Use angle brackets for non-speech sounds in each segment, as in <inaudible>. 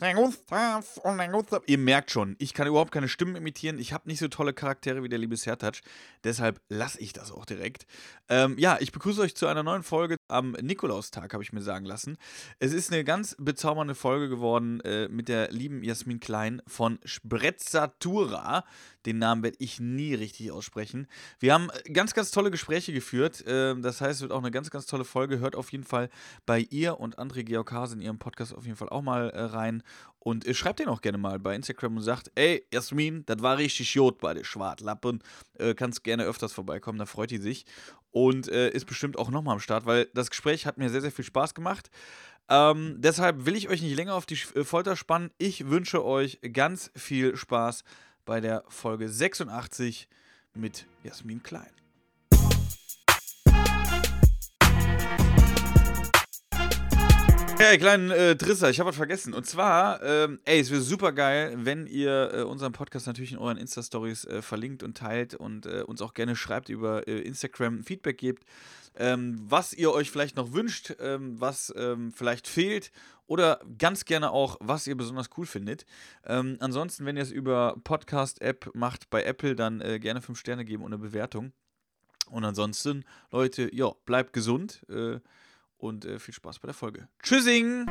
der Gustav und der Gustav. Ihr merkt schon, ich kann überhaupt keine Stimmen imitieren. Ich habe nicht so tolle Charaktere wie der liebe Sertac. Deshalb lasse ich das auch direkt. Ähm, ja, ich begrüße euch zu einer neuen Folge am Nikolaustag, habe ich mir sagen lassen. Es ist eine ganz bezaubernde Folge geworden äh, mit der lieben Jasmin Klein von Sprezzatura. Den Namen werde ich nie richtig aussprechen. Wir haben ganz, ganz tolle Gespräche geführt. Äh, das heißt, es wird auch eine ganz, ganz tolle Folge. Hört auf jeden Fall bei ihr und André Georg Hase in ihrem Podcast auf jeden Fall auch mal äh, rein. Und äh, schreibt den auch gerne mal bei Instagram und sagt, ey, Jasmin, das war richtig Jod bei der Schwartlappen. Äh, kannst gerne öfters vorbeikommen, da freut die sich. Und äh, ist bestimmt auch nochmal am Start, weil das Gespräch hat mir sehr, sehr viel Spaß gemacht. Ähm, deshalb will ich euch nicht länger auf die äh, Folter spannen. Ich wünsche euch ganz viel Spaß bei der Folge 86 mit Jasmin Klein. Ihr kleinen äh, Drisser, ich habe was vergessen. Und zwar, ähm, ey, es wäre super geil, wenn ihr äh, unseren Podcast natürlich in euren Insta-Stories äh, verlinkt und teilt und äh, uns auch gerne schreibt über äh, Instagram Feedback gebt, ähm, was ihr euch vielleicht noch wünscht, ähm, was ähm, vielleicht fehlt oder ganz gerne auch, was ihr besonders cool findet. Ähm, ansonsten, wenn ihr es über Podcast-App macht bei Apple, dann äh, gerne 5 Sterne geben und eine Bewertung. Und ansonsten, Leute, ja, bleibt gesund und äh, viel Spaß bei der Folge. Tschüssing!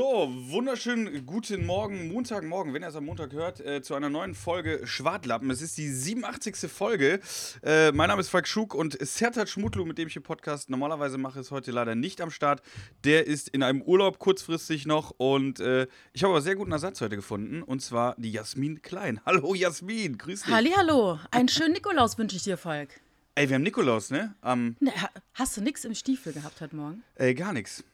So, wunderschönen guten Morgen, Montagmorgen, wenn ihr es am Montag hört, äh, zu einer neuen Folge Schwartlappen. Es ist die 87. Folge. Äh, mein Name ist Falk Schug und Sertat Schmutlu, mit dem ich hier Podcast normalerweise mache, ist heute leider nicht am Start. Der ist in einem Urlaub kurzfristig noch und äh, ich habe aber sehr guten Ersatz heute gefunden und zwar die Jasmin Klein. <laughs> Hallo Jasmin, grüß dich. Halli, hallo. Einen schönen Nikolaus wünsche ich dir, Falk. Ey, wir haben Nikolaus, ne? Am Ne, ha- hast du nichts im Stiefel gehabt heute Morgen? Ey, gar nichts.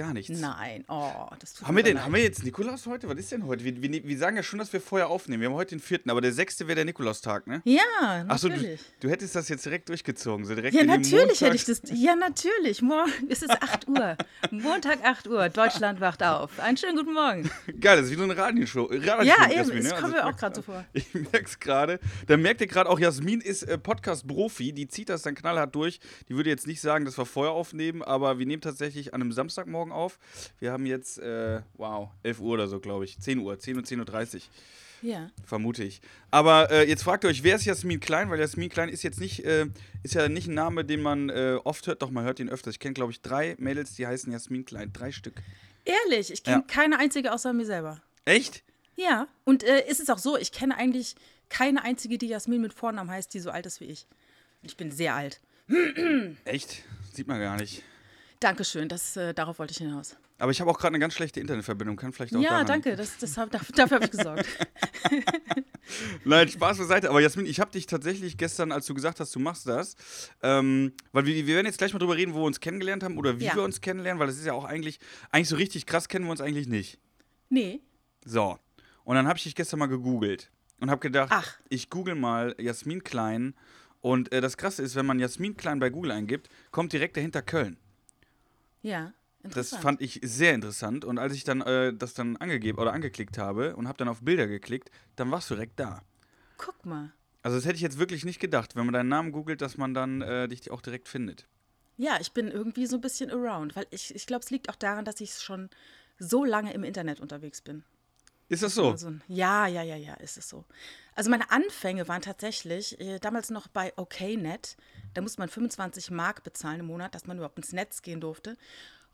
Gar nichts. Nein. Oh, das tut Haben mir wir, den, leid. haben wir jetzt Nikolaus heute? Was ist denn heute? Wir, wir, wir sagen ja schon, dass wir vorher aufnehmen. Wir haben heute den vierten, aber der sechste wäre der Nikolaustag, ne? Ja, Achso, du, natürlich. du hättest das jetzt direkt durchgezogen. So direkt ja, natürlich hätte ich das. Ja, natürlich. Morgen <laughs> es ist 8 Uhr. Montag 8 Uhr. Deutschland wacht auf. Einen schönen guten Morgen. <laughs> Geil, das ist wie so eine Radioshow. Radioshow Ja, eben. Jasmin, Es ne? kommt Also mir auch gerade so vor. <laughs> Ich merke es gerade. Da merkt ihr gerade auch, Jasmin ist äh, Podcast-Profi. Die zieht das dann knallhart durch. Die würde jetzt nicht sagen, dass wir vorher aufnehmen, aber wir nehmen tatsächlich an einem Samstagmorgen auf. Wir haben jetzt, äh, wow, 11 Uhr oder so, glaube ich. 10 Uhr, 10 und 10.30 Uhr. Ja. Vermute ich. Aber äh, jetzt fragt ihr euch, wer ist Jasmin Klein? Weil Jasmin Klein ist jetzt nicht, äh, ist ja nicht ein Name, den man äh, oft hört, doch man hört ihn öfter. Ich kenne, glaube ich, drei Mädels, die heißen Jasmin Klein. Drei Stück. Ehrlich, ich kenne Ja. keine einzige außer mir selber. Echt? Ja. Und äh, ist es auch so, ich kenne eigentlich keine einzige, die Jasmin mit Vornamen heißt, die so alt ist wie ich. Und ich bin sehr alt. Echt? Sieht man gar nicht. Dankeschön, das, äh, darauf wollte ich hinaus. Aber ich habe auch gerade eine ganz schlechte Internetverbindung. Kann vielleicht auch Ja, danke, das, das hab, <laughs> dafür, dafür habe ich gesorgt. <laughs> Nein, Spaß beiseite. Aber Jasmin, ich habe dich tatsächlich gestern, als du gesagt hast, du machst das, ähm, weil wir, wir werden jetzt gleich mal drüber reden, wo wir uns kennengelernt haben oder wie Ja. wir uns kennenlernen, weil das ist ja auch eigentlich, eigentlich so richtig krass kennen wir uns eigentlich nicht. Nee. So. Und dann habe ich dich gestern mal gegoogelt und habe gedacht, Ach. ich google mal Jasmin Klein. Und äh, das Krasse ist, wenn man Jasmin Klein bei Google eingibt, kommt direkt dahinter Köln. Ja. Das Interessant. fand ich sehr interessant. Und als ich dann äh, das dann angegeben oder angeklickt habe und habe dann auf Bilder geklickt, dann warst du direkt da. Guck mal. Also das hätte ich jetzt wirklich nicht gedacht, wenn man deinen Namen googelt, dass man dann äh, dich auch direkt findet. Ja, ich bin irgendwie so ein bisschen around, weil ich, ich glaube, es liegt auch daran, dass ich schon so lange im Internet unterwegs bin. Ist das so? Also, ja, ja, ja, ja, ist es so. Also meine Anfänge waren tatsächlich äh, damals noch bei OKNet. Da musste man 25 Mark bezahlen im Monat, dass man überhaupt ins Netz gehen durfte.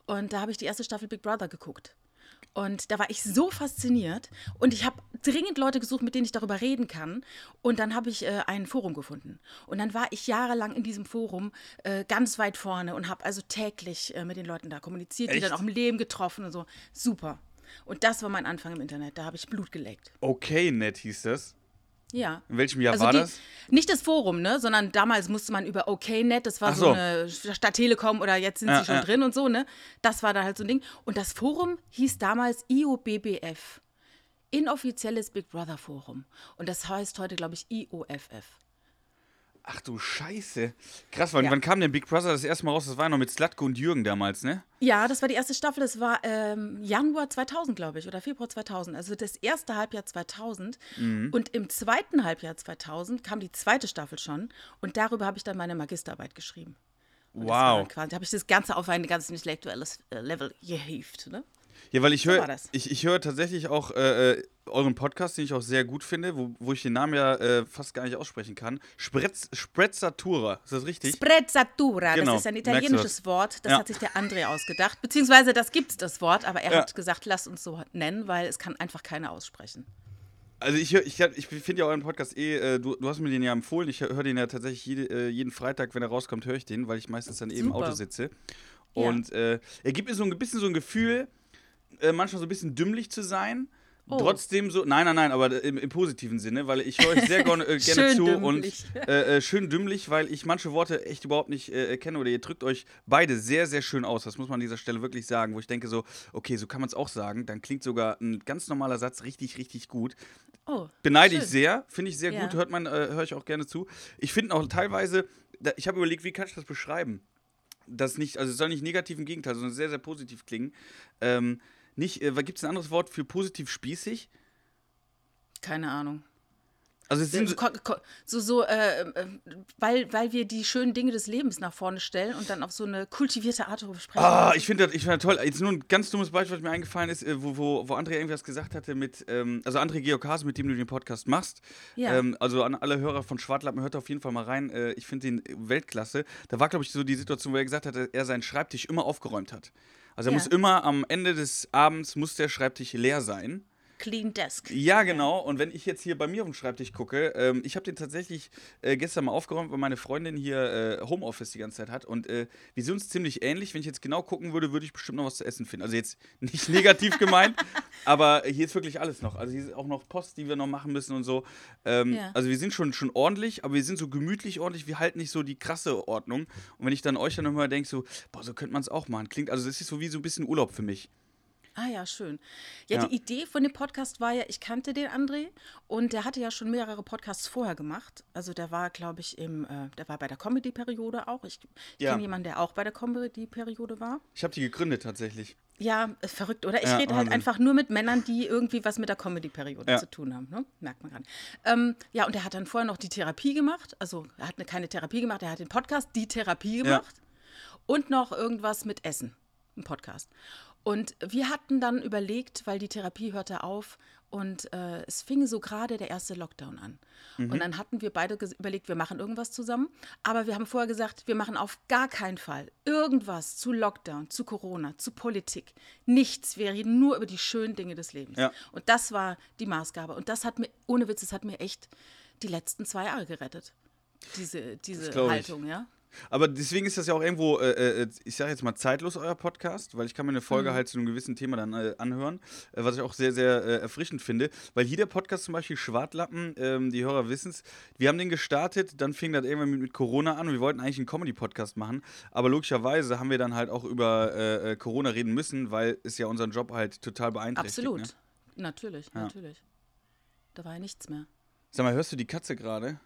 Und da habe ich die erste Staffel Big Brother geguckt. Und da war ich so fasziniert und ich habe dringend Leute gesucht, mit denen ich darüber reden kann. Und dann habe ich äh, ein Forum gefunden. Und dann war ich jahrelang in diesem Forum äh, ganz weit vorne und habe also täglich äh, mit den Leuten da kommuniziert, die Echt? dann auch im Leben getroffen und so. Super. Und das war mein Anfang im Internet. Da habe ich Blut geleckt. Okay, nett hieß das. Ja. In welchem Jahr Also war die, das? Nicht das Forum, ne? Sondern damals musste man über OKNet, das war so. so. eine Stadt Telekom oder jetzt sind Ja, sie schon ja. drin und so, ne? Das war da halt so ein Ding. Und das Forum hieß damals IOBBF. Inoffizielles Big Brother Forum. Und das heißt heute, glaube ich, IOFF. Ach du Scheiße. Krass, wann, Ja. wann kam denn Big Brother das erste Mal raus? Das war ja noch mit Slatko und Jürgen damals, ne? Ja, das war die erste Staffel. Das war ähm, Januar 2000, glaube ich, oder Februar 2000. Also das erste Halbjahr 2000. Mhm. Und im zweiten Halbjahr 2000 kam die zweite Staffel schon. Und darüber habe ich dann meine Magisterarbeit geschrieben. Und Wow. Quasi, habe ich das Ganze auf ein ganz intellektuelles äh, Level gehievt. Ne? Ja, weil ich So höre ich, ich höre tatsächlich auch äh, äh, euren Podcast, den ich auch sehr gut finde, wo, wo ich den Namen ja äh, fast gar nicht aussprechen kann. Sprezz, Sprezzatura, ist das richtig? Sprezzatura, Genau, das ist ein italienisches? Wort. Das Ja. hat sich der André ausgedacht. Beziehungsweise das gibt es, das Wort, aber er Ja. hat gesagt, lasst uns so nennen, weil es kann einfach keiner aussprechen. Also ich, hör- ich, ich finde ja euren Podcast eh, äh, du, du hast mir den ja empfohlen, ich höre hör den ja tatsächlich jede, äh, jeden Freitag, wenn er rauskommt, höre ich den, weil ich meistens dann eben im. Auto sitze. Ja. Und äh, er gibt mir so ein bisschen so ein Gefühl, äh, manchmal so ein bisschen dümmlich zu sein. Oh. Trotzdem so, nein, nein, nein, aber im, im positiven Sinne, weil ich höre euch sehr gerne, äh, <laughs> gerne zu dümmlich. und äh, äh, schön dümmlich, weil ich manche Worte echt überhaupt nicht äh, kenne oder ihr drückt euch beide sehr, sehr schön aus. Das muss man an dieser Stelle wirklich sagen, wo ich denke so, okay, so kann man es auch sagen. Dann klingt sogar ein ganz normaler Satz richtig, richtig gut. Oh, Beneide schön. ich sehr, finde ich sehr Ja. gut, hört man, äh, höre ich auch gerne zu. Ich finde auch teilweise, da, ich habe überlegt, wie kann ich das beschreiben? Das nicht, also es soll nicht negativ im Gegenteil, sondern sehr, sehr positiv klingen. Ähm, nicht, äh, gibt es ein anderes Wort für positiv spießig? keine Ahnung. Also es sind So, so, so äh, äh, weil, weil wir die schönen Dinge des Lebens nach vorne stellen und dann auf so eine kultivierte Art darüber sprechen. Ah, ich finde das, ich find das toll. Jetzt nur ein ganz dummes Beispiel, was mir eingefallen ist, äh, wo, wo, wo André irgendwas gesagt hatte mit, ähm, also André Georgase, mit dem du den Podcast machst. Ja. Ähm, also an alle Hörer von Schwartlappen, hört auf jeden Fall mal rein. Äh, ich finde den Weltklasse. Da war, glaube ich, so die Situation, wo er gesagt hat, dass er seinen Schreibtisch immer aufgeräumt hat. Also er Ja. muss immer am Ende des Abends, muss der Schreibtisch leer sein. Clean Desk. Ja, genau. Und wenn ich jetzt hier bei mir auf dem Schreibtisch gucke, ähm, ich habe den tatsächlich äh, gestern mal aufgeräumt, weil meine Freundin hier äh, Homeoffice die ganze Zeit hat. Und äh, wir sind uns ziemlich ähnlich. Wenn ich jetzt genau gucken würde, würde ich bestimmt noch was zu essen finden. Also jetzt <laughs> nicht negativ gemeint, aber hier ist wirklich alles noch. Also hier ist auch noch Post, die wir noch machen müssen und so. Ähm, Ja. Also wir sind schon, schon ordentlich, aber wir sind so gemütlich ordentlich. Wir halten nicht so die krasse Ordnung. Und wenn ich dann euch dann immer denke, so, boah, so könnte man es auch machen. Klingt, also das ist so wie so ein bisschen Urlaub für mich. Ah ja, schön. Ja, Ja. die Idee von dem Podcast war ja, ich kannte den André und der hatte ja schon mehrere Podcasts vorher gemacht. Also der war, glaube ich, im, äh, der war bei der Comedy-Periode auch. Ich Ja. kenne jemanden, der auch bei der Comedy-Periode war. Ich habe die gegründet tatsächlich. Ja, ist verrückt, oder? Ich Ja, rede halt einfach nur mit Männern, die irgendwie was mit der Comedy-Periode Ja. zu tun haben. Ne? Merkt man gerade. Ähm, ja, und er hat dann vorher noch die Therapie gemacht. Also er hat eine, keine Therapie gemacht, er hat den Podcast Die Therapie gemacht. Und noch irgendwas mit Essen, ein Podcast. Und wir hatten dann überlegt, weil die Therapie hörte auf und äh, es fing so gerade der erste Lockdown an. Und dann hatten wir beide überlegt, wir machen irgendwas zusammen. Aber wir haben vorher gesagt, wir machen auf gar keinen Fall irgendwas zu Lockdown, zu Corona, zu Politik. Nichts. Wir reden nur über die schönen Dinge des Lebens. Ja. Und das war die Maßgabe. Und das hat mir, ohne Witz, das hat mir echt die letzten zwei Jahre gerettet. Diese, diese. Haltung, ja. Aber deswegen ist das ja auch irgendwo, äh, äh, ich sage jetzt mal zeitlos, euer Podcast, weil ich kann mir eine Folge halt zu einem gewissen Thema dann äh, anhören, äh, was ich auch sehr, sehr äh, erfrischend finde. Weil hier der Podcast zum Beispiel Schwartlappen, ähm, die Hörer wissen es, wir haben den gestartet, dann fing das irgendwann mit, mit Corona an und wir wollten eigentlich einen Comedy-Podcast machen, aber logischerweise haben wir dann halt auch über äh, äh, Corona reden müssen, weil es ja unseren Job halt total beeinträchtigt. Absolut. Ne? Natürlich, natürlich. Da war ja nichts mehr. Sag mal, hörst du die Katze gerade?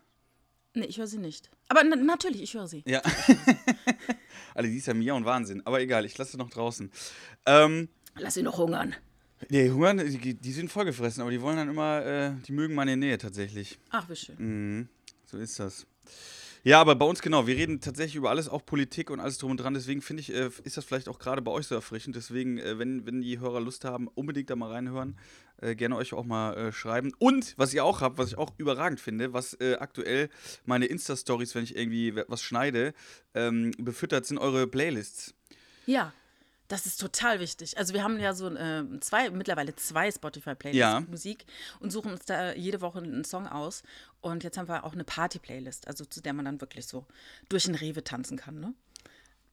Nee, ich höre sie nicht. Aber na natürlich, ich höre sie. Ja. <laughs> Alle, die ist ja Mia und Wahnsinn. Aber egal, ich lasse sie noch draußen. Ähm, Lass sie noch hungern. Nee, hungern, die, die sind vollgefressen, aber die wollen dann immer, äh, die mögen meine Nähe tatsächlich. Ach, wie schön. Mhm, so ist das. Ja, aber bei uns genau, wir reden tatsächlich über alles, auch Politik und alles drum und dran. Deswegen finde ich, äh, ist das vielleicht auch gerade bei euch so erfrischend. Deswegen, äh, wenn, wenn die Hörer Lust haben, unbedingt da mal reinhören. Äh, gerne euch auch mal äh, schreiben. Und was ihr auch habt, was ich auch überragend finde, was äh, aktuell meine Insta-Stories, wenn ich irgendwie was schneide, ähm, befüttert, sind eure Playlists. Ja, das ist total wichtig. Also wir haben ja so äh, zwei, mittlerweile zwei Spotify-Playlists Ja. Musik und suchen uns da jede Woche einen Song aus. Und jetzt haben wir auch eine Party-Playlist, also zu der man dann wirklich so durch den Rewe tanzen kann, ne?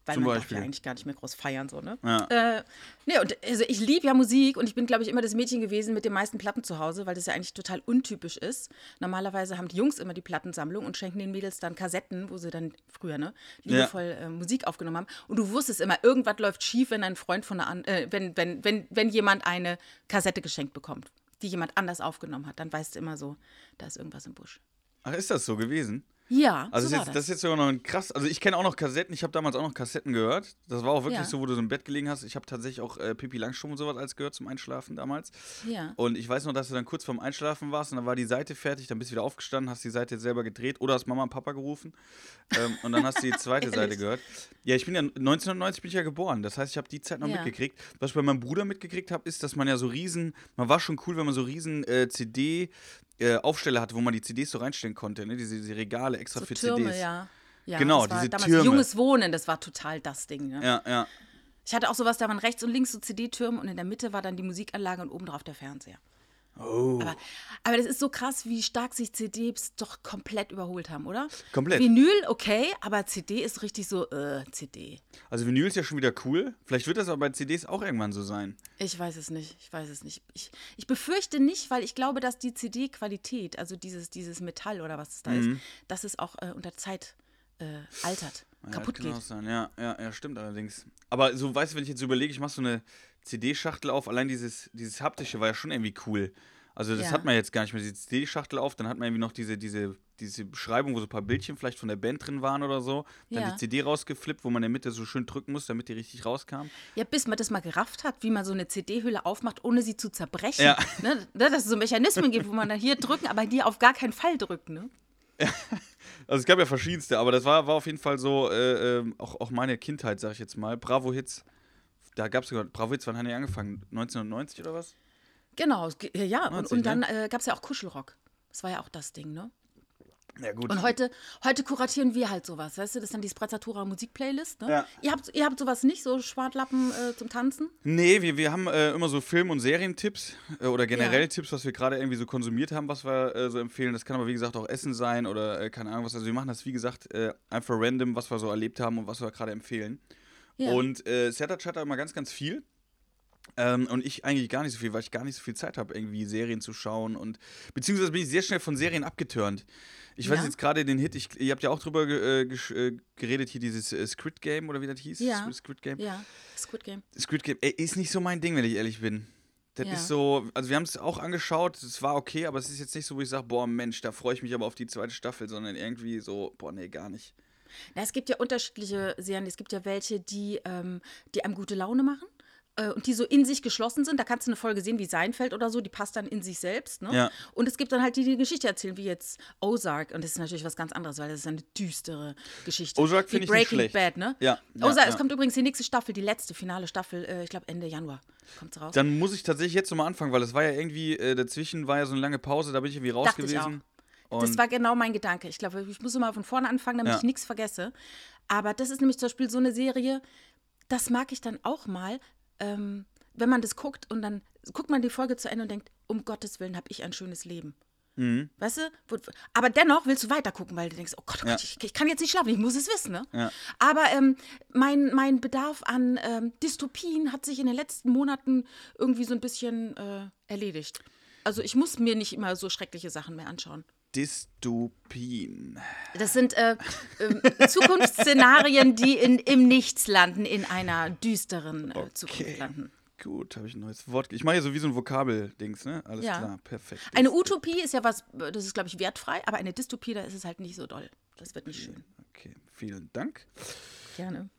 Weil Zum man darf Beispiel. ja eigentlich gar nicht mehr groß feiern, so, ne? Ja. Äh, nee, und also ich liebe ja Musik und ich bin, glaube ich, immer das Mädchen gewesen mit den meisten Platten zu Hause, weil das ja eigentlich total untypisch ist. Normalerweise haben die Jungs immer die Plattensammlung und schenken den Mädels dann Kassetten, wo sie dann früher, ne, liebevoll äh, Musik aufgenommen haben. Und du wusstest immer, irgendwas läuft schief, wenn ein Freund von einer, an- äh, wenn, wenn, wenn, wenn jemand eine Kassette geschenkt bekommt, die jemand anders aufgenommen hat, dann weißt du immer so, da ist irgendwas im Busch. Ach, ist das so gewesen? Ja, Also so das, ist jetzt, das ist jetzt sogar noch ein krass. Also ich kenne auch noch Kassetten. Ich habe damals auch noch Kassetten gehört. Das war auch wirklich Ja. so, wo du so im Bett gelegen hast. Ich habe tatsächlich auch äh, Pippi Langstrumpf und sowas als gehört zum Einschlafen damals. Ja. Und ich weiß noch, dass du dann kurz vorm Einschlafen warst und dann war die Seite fertig. Dann bist du wieder aufgestanden, hast die Seite selber gedreht oder hast Mama und Papa gerufen. ähm, und dann hast du die zweite <laughs> Seite gehört. Ja, ich bin ja 1990 bin ich ja geboren. Das heißt, ich habe die Zeit noch Ja. mitgekriegt. Was ich bei meinem Bruder mitgekriegt habe, ist, dass man ja so riesen, man war schon cool, wenn man so riesen äh, CD äh, Aufsteller hatte, wo man die CDs so reinstellen konnte, ne? diese, diese Regale extra So für Türme, CDs. ja. ja. Genau, das war diese damals Türme. Junges Wohnen, das war total das Ding. Ne? Ja, ja. Ich hatte auch sowas, da waren rechts und links so CD-Türme und in der Mitte war dann die Musikanlage und oben drauf der Fernseher. Oh. Aber, aber das ist so krass, wie stark sich CDs doch komplett überholt haben, oder? Komplett. Vinyl, okay, aber CD ist richtig so, äh, CD. Also Vinyl ist ja schon wieder cool. Vielleicht wird das aber bei CDs auch irgendwann so sein. Ich weiß es nicht, ich weiß es nicht. Ich, ich befürchte nicht, weil ich glaube, dass die CD-Qualität, also dieses, dieses Metall oder was es da ist, dass es auch äh, unter Zeit äh, altert, Ja, kaputt geht. auch sein. Ja, ja, ja, stimmt allerdings. Aber so, weißt du, wenn ich jetzt überlege, ich mache so eine CD-Schachtel auf, allein dieses, dieses haptische war ja schon irgendwie cool. Also das Ja. hat man jetzt gar nicht mehr, diese CD-Schachtel auf, dann hat man irgendwie noch diese, diese, diese Beschreibung, wo so ein paar Bildchen vielleicht von der Band drin waren oder so. Dann Ja. die CD rausgeflippt, wo man in der Mitte so schön drücken muss, damit die richtig rauskam. Ja, bis man das mal gerafft hat, wie man so eine CD-Hülle aufmacht, ohne sie zu zerbrechen. Ja. Ne? Ne, Dass es so Mechanismen gibt, wo man dann hier drücken, aber die auf gar keinen Fall drücken. Ne? <laughs> Also es gab ja verschiedenste, aber das war, war auf jeden Fall so, äh, ähm, auch, auch meine Kindheit, sag ich jetzt mal. Bravo Hits, da gab es sogar, Bravo Hits, wann haben die angefangen? 1990 oder was? Genau, ja, und, 90, und dann ne? äh, gab es ja auch Kuschelrock. Das war ja auch das Ding, ne? Ja gut. Und heute, heute kuratieren wir halt sowas, weißt du? Das ist dann die Sprezzatura Musikplaylist, ne? Ja. Ihr, habt, ihr habt sowas nicht, so Schwartlappen äh, zum Tanzen? Nee, wir, wir haben äh, immer so Film- und Serientipps äh, oder generell Ja. Tipps, was wir gerade irgendwie so konsumiert haben, was wir äh, so empfehlen. Das kann aber wie gesagt auch Essen sein oder äh, keine Ahnung was. Also wir machen das wie gesagt äh, einfach random, was wir so erlebt haben und was wir gerade empfehlen. Ja. Und äh, Sertac hat da immer ganz, ganz viel. Ähm, und ich eigentlich gar nicht so viel, weil ich gar nicht so viel Zeit habe, irgendwie Serien zu schauen. Und beziehungsweise bin ich sehr schnell von Serien abgeturnt. Ich weiß Ja? jetzt gerade den Hit, ich, ihr habt ja auch drüber äh, äh, geredet, hier dieses äh, Squid Game oder wie das hieß? Ja. Squid Game. Ja, Squid Game. Squid Game ey, ist nicht so mein Ding, wenn ich ehrlich bin. Das Ja. ist so, also wir haben es auch angeschaut, es war okay, aber es ist jetzt nicht so, wo ich sage, boah, Mensch, da freue ich mich aber auf die zweite Staffel, sondern irgendwie so, boah, nee, gar nicht. Na, es gibt ja unterschiedliche Serien. Es gibt ja welche, die, ähm, die einem gute Laune machen äh, und die so in sich geschlossen sind. Da kannst du eine Folge sehen wie Seinfeld oder so, die passt dann in sich selbst. Ne? Ja. Und es gibt dann halt die, die Geschichte erzählen, wie jetzt Ozark. Und das ist natürlich was ganz anderes, weil das ist eine düstere Geschichte. Ozark finde ich nicht Breaking schlecht. Bad, ne? Ja, ja, Ozark, ja. es kommt übrigens die nächste Staffel, die letzte finale Staffel, äh, ich glaube Ende Januar kommt raus. Dann muss ich tatsächlich jetzt nochmal anfangen, weil es war ja irgendwie, äh, dazwischen war ja so eine lange Pause, da bin ich irgendwie raus Dachte ich gewesen. Das Und war genau mein Gedanke. Ich glaube, ich muss mal von vorne anfangen, damit Ja. ich nichts vergesse. Aber das ist nämlich zum Beispiel so eine Serie, das mag ich dann auch mal, ähm, wenn man das guckt und dann guckt man die Folge zu Ende und denkt, um Gottes Willen habe ich ein schönes Leben. Mhm. Weißt du? Aber dennoch willst du weiter gucken, weil du denkst, oh Gott, oh Ja. Gott ich, ich kann jetzt nicht schlafen, ich muss es wissen. Ne? Ja. Aber ähm, mein, mein Bedarf an ähm, Dystopien hat sich in den letzten Monaten irgendwie so ein bisschen äh, erledigt. Also ich muss mir nicht immer so schreckliche Sachen mehr anschauen. Dystopien. Das sind äh, ähm, Zukunftsszenarien, die in, im Nichts landen, in einer düsteren äh, Zukunft landen. Gut, habe ich ein neues Wort. Ich mache hier so wie so ein Vokabeldings, ne? Alles Ja. klar, perfekt. Eine Utopie ist ja was, äh, das ist, glaube ich, wertfrei, aber eine Dystopie, da ist es halt nicht so doll. Das wird nicht schön. Okay, vielen Dank. Gerne. <laughs>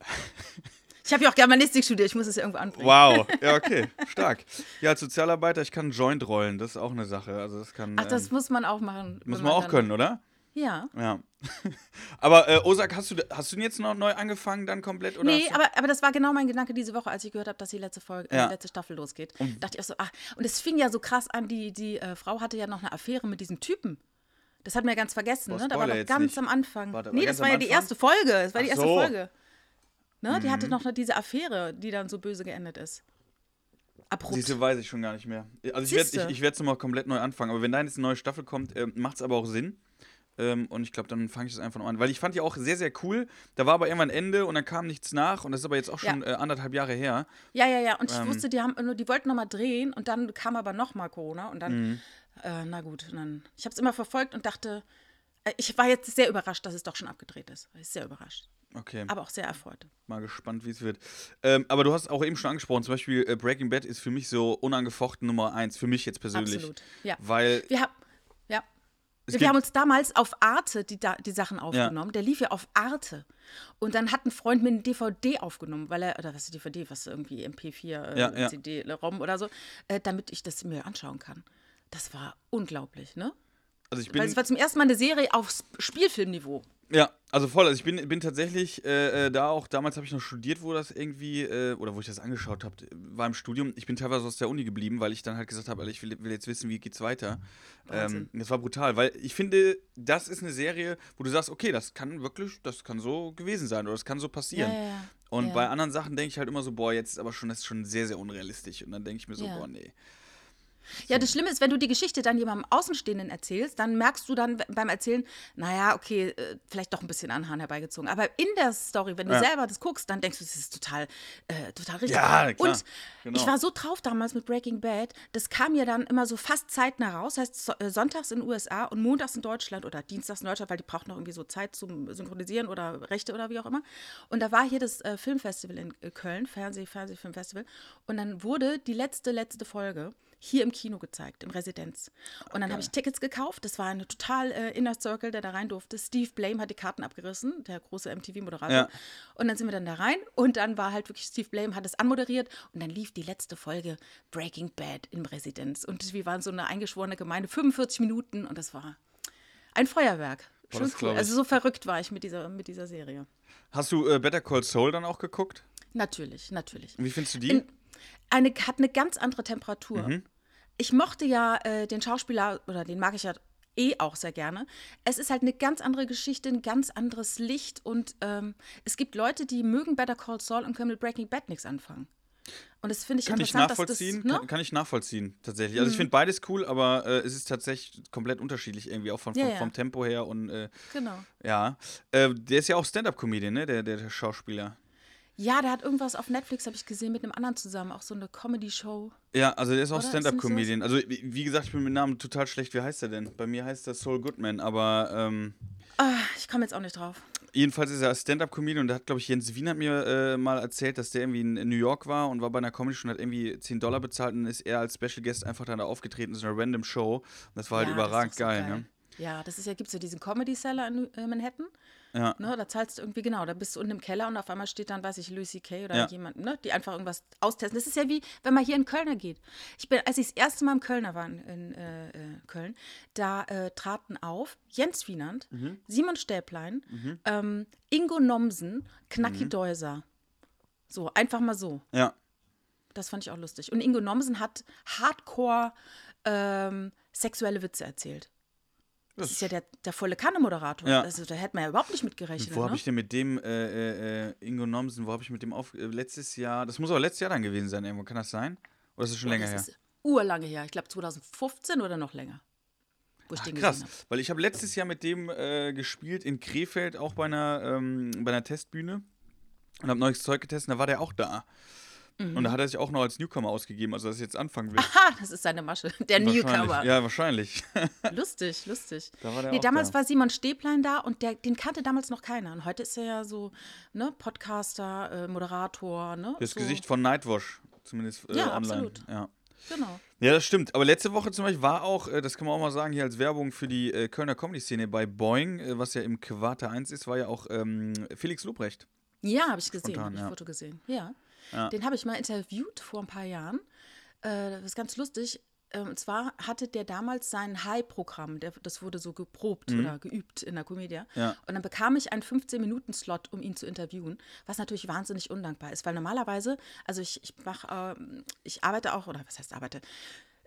Ich habe ja auch Germanistik studiert, ich muss es ja irgendwo anbringen. Wow, <laughs> ja, okay, stark. Ja, als Sozialarbeiter, ich kann Joint rollen, das ist auch eine Sache. Also das kann. Ach, das ähm, muss man auch machen. muss wenn man auch können, oder? Ja. Ja. <laughs> Aber äh, Osak, hast du, hast du jetzt noch neu angefangen dann komplett? Oder Nee, aber, aber das war genau mein Gedanke diese Woche, als ich gehört habe, dass die letzte Folge, äh, Ja. die letzte Staffel losgeht. dachte ich auch so, ach, und es fing ja so krass an, die, die äh, Frau hatte ja noch eine Affäre mit diesem Typen. Das hat mir ganz vergessen, Boah, ne? Da war doch jetzt ganz nicht. am Anfang. Warte, nee, das war ja die erste Folge. Das war die Ach erste so. Folge. Ne? Die hatte noch diese Affäre, die dann so böse geendet ist. Abrupt. Siehste, weiß ich schon gar nicht mehr. Also ich werde ich, ich werd nochmal komplett neu anfangen. Aber wenn da jetzt eine neue Staffel kommt, ähm, macht es aber auch Sinn. Ähm, und ich glaube, dann fange ich das einfach noch an. Weil ich fand die auch sehr, sehr cool. Da war aber irgendwann ein Ende und dann kam nichts nach. Und das ist aber jetzt auch schon Ja. äh, anderthalb Jahre her. Ja, ja, ja. Und ich Ähm. wusste, die haben die wollten noch mal drehen und dann kam aber noch mal Corona und dann, Mhm. äh, na gut, dann, ich habe es immer verfolgt und dachte, äh, ich war jetzt sehr überrascht, dass es doch schon abgedreht ist. Ich war sehr überrascht, Okay, aber auch sehr erfreut. mal gespannt, wie es wird. Ähm, aber du hast auch eben schon angesprochen, zum Beispiel äh, Breaking Bad ist für mich so unangefochten Nummer eins. Für mich jetzt persönlich. Absolut, ja. Weil Wir haben, ja, wir haben uns damals auf Arte die, die Sachen aufgenommen. Der lief ja auf Arte. Und dann hat ein Freund mir eine DVD aufgenommen, weil er, oder was ist DVD, was irgendwie MP4, äh, Ja, ja. CD-ROM oder so, äh, damit ich das mir anschauen kann. Das war unglaublich, ne? Also ich Weil bin, es war zum ersten Mal eine Serie auf Spielfilmniveau. ja, also voll. Also ich bin, bin tatsächlich äh, äh, da auch, damals habe ich noch studiert, wo das irgendwie, äh, oder wo ich das angeschaut habe, war im Studium. Ich bin teilweise aus der Uni geblieben, weil ich dann halt gesagt habe, ich will, will jetzt wissen, wie geht's weiter. Ähm, das war brutal, weil ich finde, das ist eine Serie, wo du sagst, okay, das kann wirklich, das kann so gewesen sein oder das kann so passieren. Ja, ja. Und Ja. bei anderen Sachen denke ich halt immer so, boah, jetzt ist aber schon, das ist schon sehr, sehr unrealistisch. Und dann denke ich mir so, boah, nee. Ja, das Schlimme ist, wenn du die Geschichte dann jemandem Außenstehenden erzählst, dann merkst du dann beim Erzählen, naja, okay, äh, vielleicht doch ein bisschen an Hahn herbeigezogen. Aber in der Story, wenn du Ja. selber das guckst, dann denkst du, das ist total, äh, total richtig. Ja, klar. Und Genau. ich war so drauf damals mit Breaking Bad, das kam ja dann immer so fast zeitnah raus, heißt äh, sonntags in den USA und montags in Deutschland oder dienstags in Deutschland, weil die braucht noch irgendwie so Zeit zum Synchronisieren oder Rechte oder wie auch immer. Und da war hier das äh, Filmfestival in äh, Köln, Fernseh, Fernsehfilmfestival. Und dann wurde die letzte, letzte Folge hier im Kino gezeigt, im Residenz. Und dann habe ich Tickets gekauft. Das war eine total äh, Inner Circle, der da rein durfte. Steve Blame hat die Karten abgerissen, der große MTV-Moderator. Ja. Und dann sind wir dann da rein und dann war halt wirklich Steve Blame, hat es anmoderiert und dann lief die letzte Folge Breaking Bad im Residenz. Und wir waren so eine eingeschworene Gemeinde, 45 Minuten und das war ein Feuerwerk. Boah, Schon glaub cool. Also so verrückt war ich mit dieser, mit dieser Serie. Hast du äh, Better Call Saul dann auch geguckt? Natürlich, natürlich. Und wie findest du die? In, eine, hat eine ganz andere Temperatur. Mhm. Ich mochte ja äh, den Schauspieler, oder den mag ich ja eh auch sehr gerne. Es ist halt eine ganz andere Geschichte, ein ganz anderes Licht und ähm, es gibt Leute, die mögen Better Call Saul und können mit Breaking Bad nichts anfangen. Und das finde ich kann ich interessant, nachvollziehen, dass das, ne? kann, kann ich nachvollziehen, tatsächlich. Also ich finde beides cool, aber äh, es ist tatsächlich komplett unterschiedlich irgendwie, auch von, Ja, vom, ja. vom Tempo her und äh, Genau. ja. Äh, der ist ja auch Stand-Up-Comedian, ne, der, der, der Schauspieler. Ja, der hat irgendwas auf Netflix, habe ich gesehen, mit einem anderen zusammen, auch so eine Comedy-Show. Ja, also der ist auch Stand-Up-Comedian. Also wie gesagt, ich bin mit Namen total schlecht. Wie heißt er denn? Bei mir heißt er Saul Goodman, aber ähm, Ah, ich komme jetzt auch nicht drauf. jedenfalls ist er Stand-Up-Comedian und da hat, glaube ich, Jens Wien hat mir äh, mal erzählt, dass der irgendwie in, in New York war und war bei einer Comedy-Show und hat irgendwie 10 Dollar bezahlt und ist er als Special Guest einfach dann da aufgetreten in so einer random Show. Und das war halt Ja, überragend so geil, ne? Ja, das ist ja, gibt es ja diesen Comedy-Seller in äh, Manhattan. Ja. Ne, da zahlst du irgendwie, genau, da bist du unten im Keller und auf einmal steht dann, weiß ich, Louis C.K. oder Ja. jemand, ne, die einfach irgendwas austesten. Das ist ja wie, wenn man hier in Kölner geht. Ich bin, als ich das erste Mal im Kölner war, in, äh, äh, Köln, da äh, traten auf Jens Wienand, Mhm. Simon Stäblein, ähm, Ingo Nomsen, Knacki Mhm. Deuser. So, einfach mal so. Ja. Das fand ich auch lustig. Und Ingo Nomsen hat hardcore ähm, sexuelle Witze erzählt. Das ist ja der, der volle Kanne-Moderator. Ja. Also, da hätte man ja überhaupt nicht mit gerechnet. Wo habe ne? ich denn mit dem, äh, äh, äh, Ingo Nomsen, wo habe ich mit dem auf, äh, letztes Jahr, das muss aber letztes Jahr dann gewesen sein irgendwo, kann das sein? Oder ist das schon länger das her? ist urlange her. Ich glaube 2015 oder noch länger. Wo ich Ach, den krass, habe. weil ich habe letztes Jahr mit dem äh, gespielt in Krefeld, auch bei einer, ähm, bei einer Testbühne und habe neues Zeug getestet, da war der auch da. Mhm. Und da hat er sich auch noch als Newcomer ausgegeben, also dass er jetzt anfangen will. Ha, das ist seine Masche. Der. Newcomer. Ja, wahrscheinlich. <laughs> Lustig, lustig. Da war der nee, damals da. war Simon Stäblein da und der, den kannte damals noch keiner. Und heute ist er ja so, ne, Podcaster, äh, Moderator, ne? Das so. Gesicht von Nightwash, zumindest äh, Ja, online. absolut. Ja. Genau. Ja, das stimmt. Aber letzte Woche zum Beispiel war auch, äh, das kann man auch mal sagen, hier als Werbung für die äh, Kölner Comedy-Szene bei Boing, äh, was ja im Quarter 1 ist, war ja auch ähm, Felix Lobrecht. Ja, habe ich gesehen, habe ich ja. Foto gesehen. Ja. Ja. Den habe ich mal interviewt vor ein paar Jahren. Äh, das ist ganz lustig. Ähm, Und zwar hatte der damals sein High-Programm, das wurde so geprobt oder geübt in der. Mhm. Ja. Und dann bekam ich einen 15-Minuten-Slot, um ihn zu interviewen, was natürlich wahnsinnig undankbar ist, weil normalerweise, also ich, ich mache, ähm, ich arbeite auch, oder was heißt arbeite?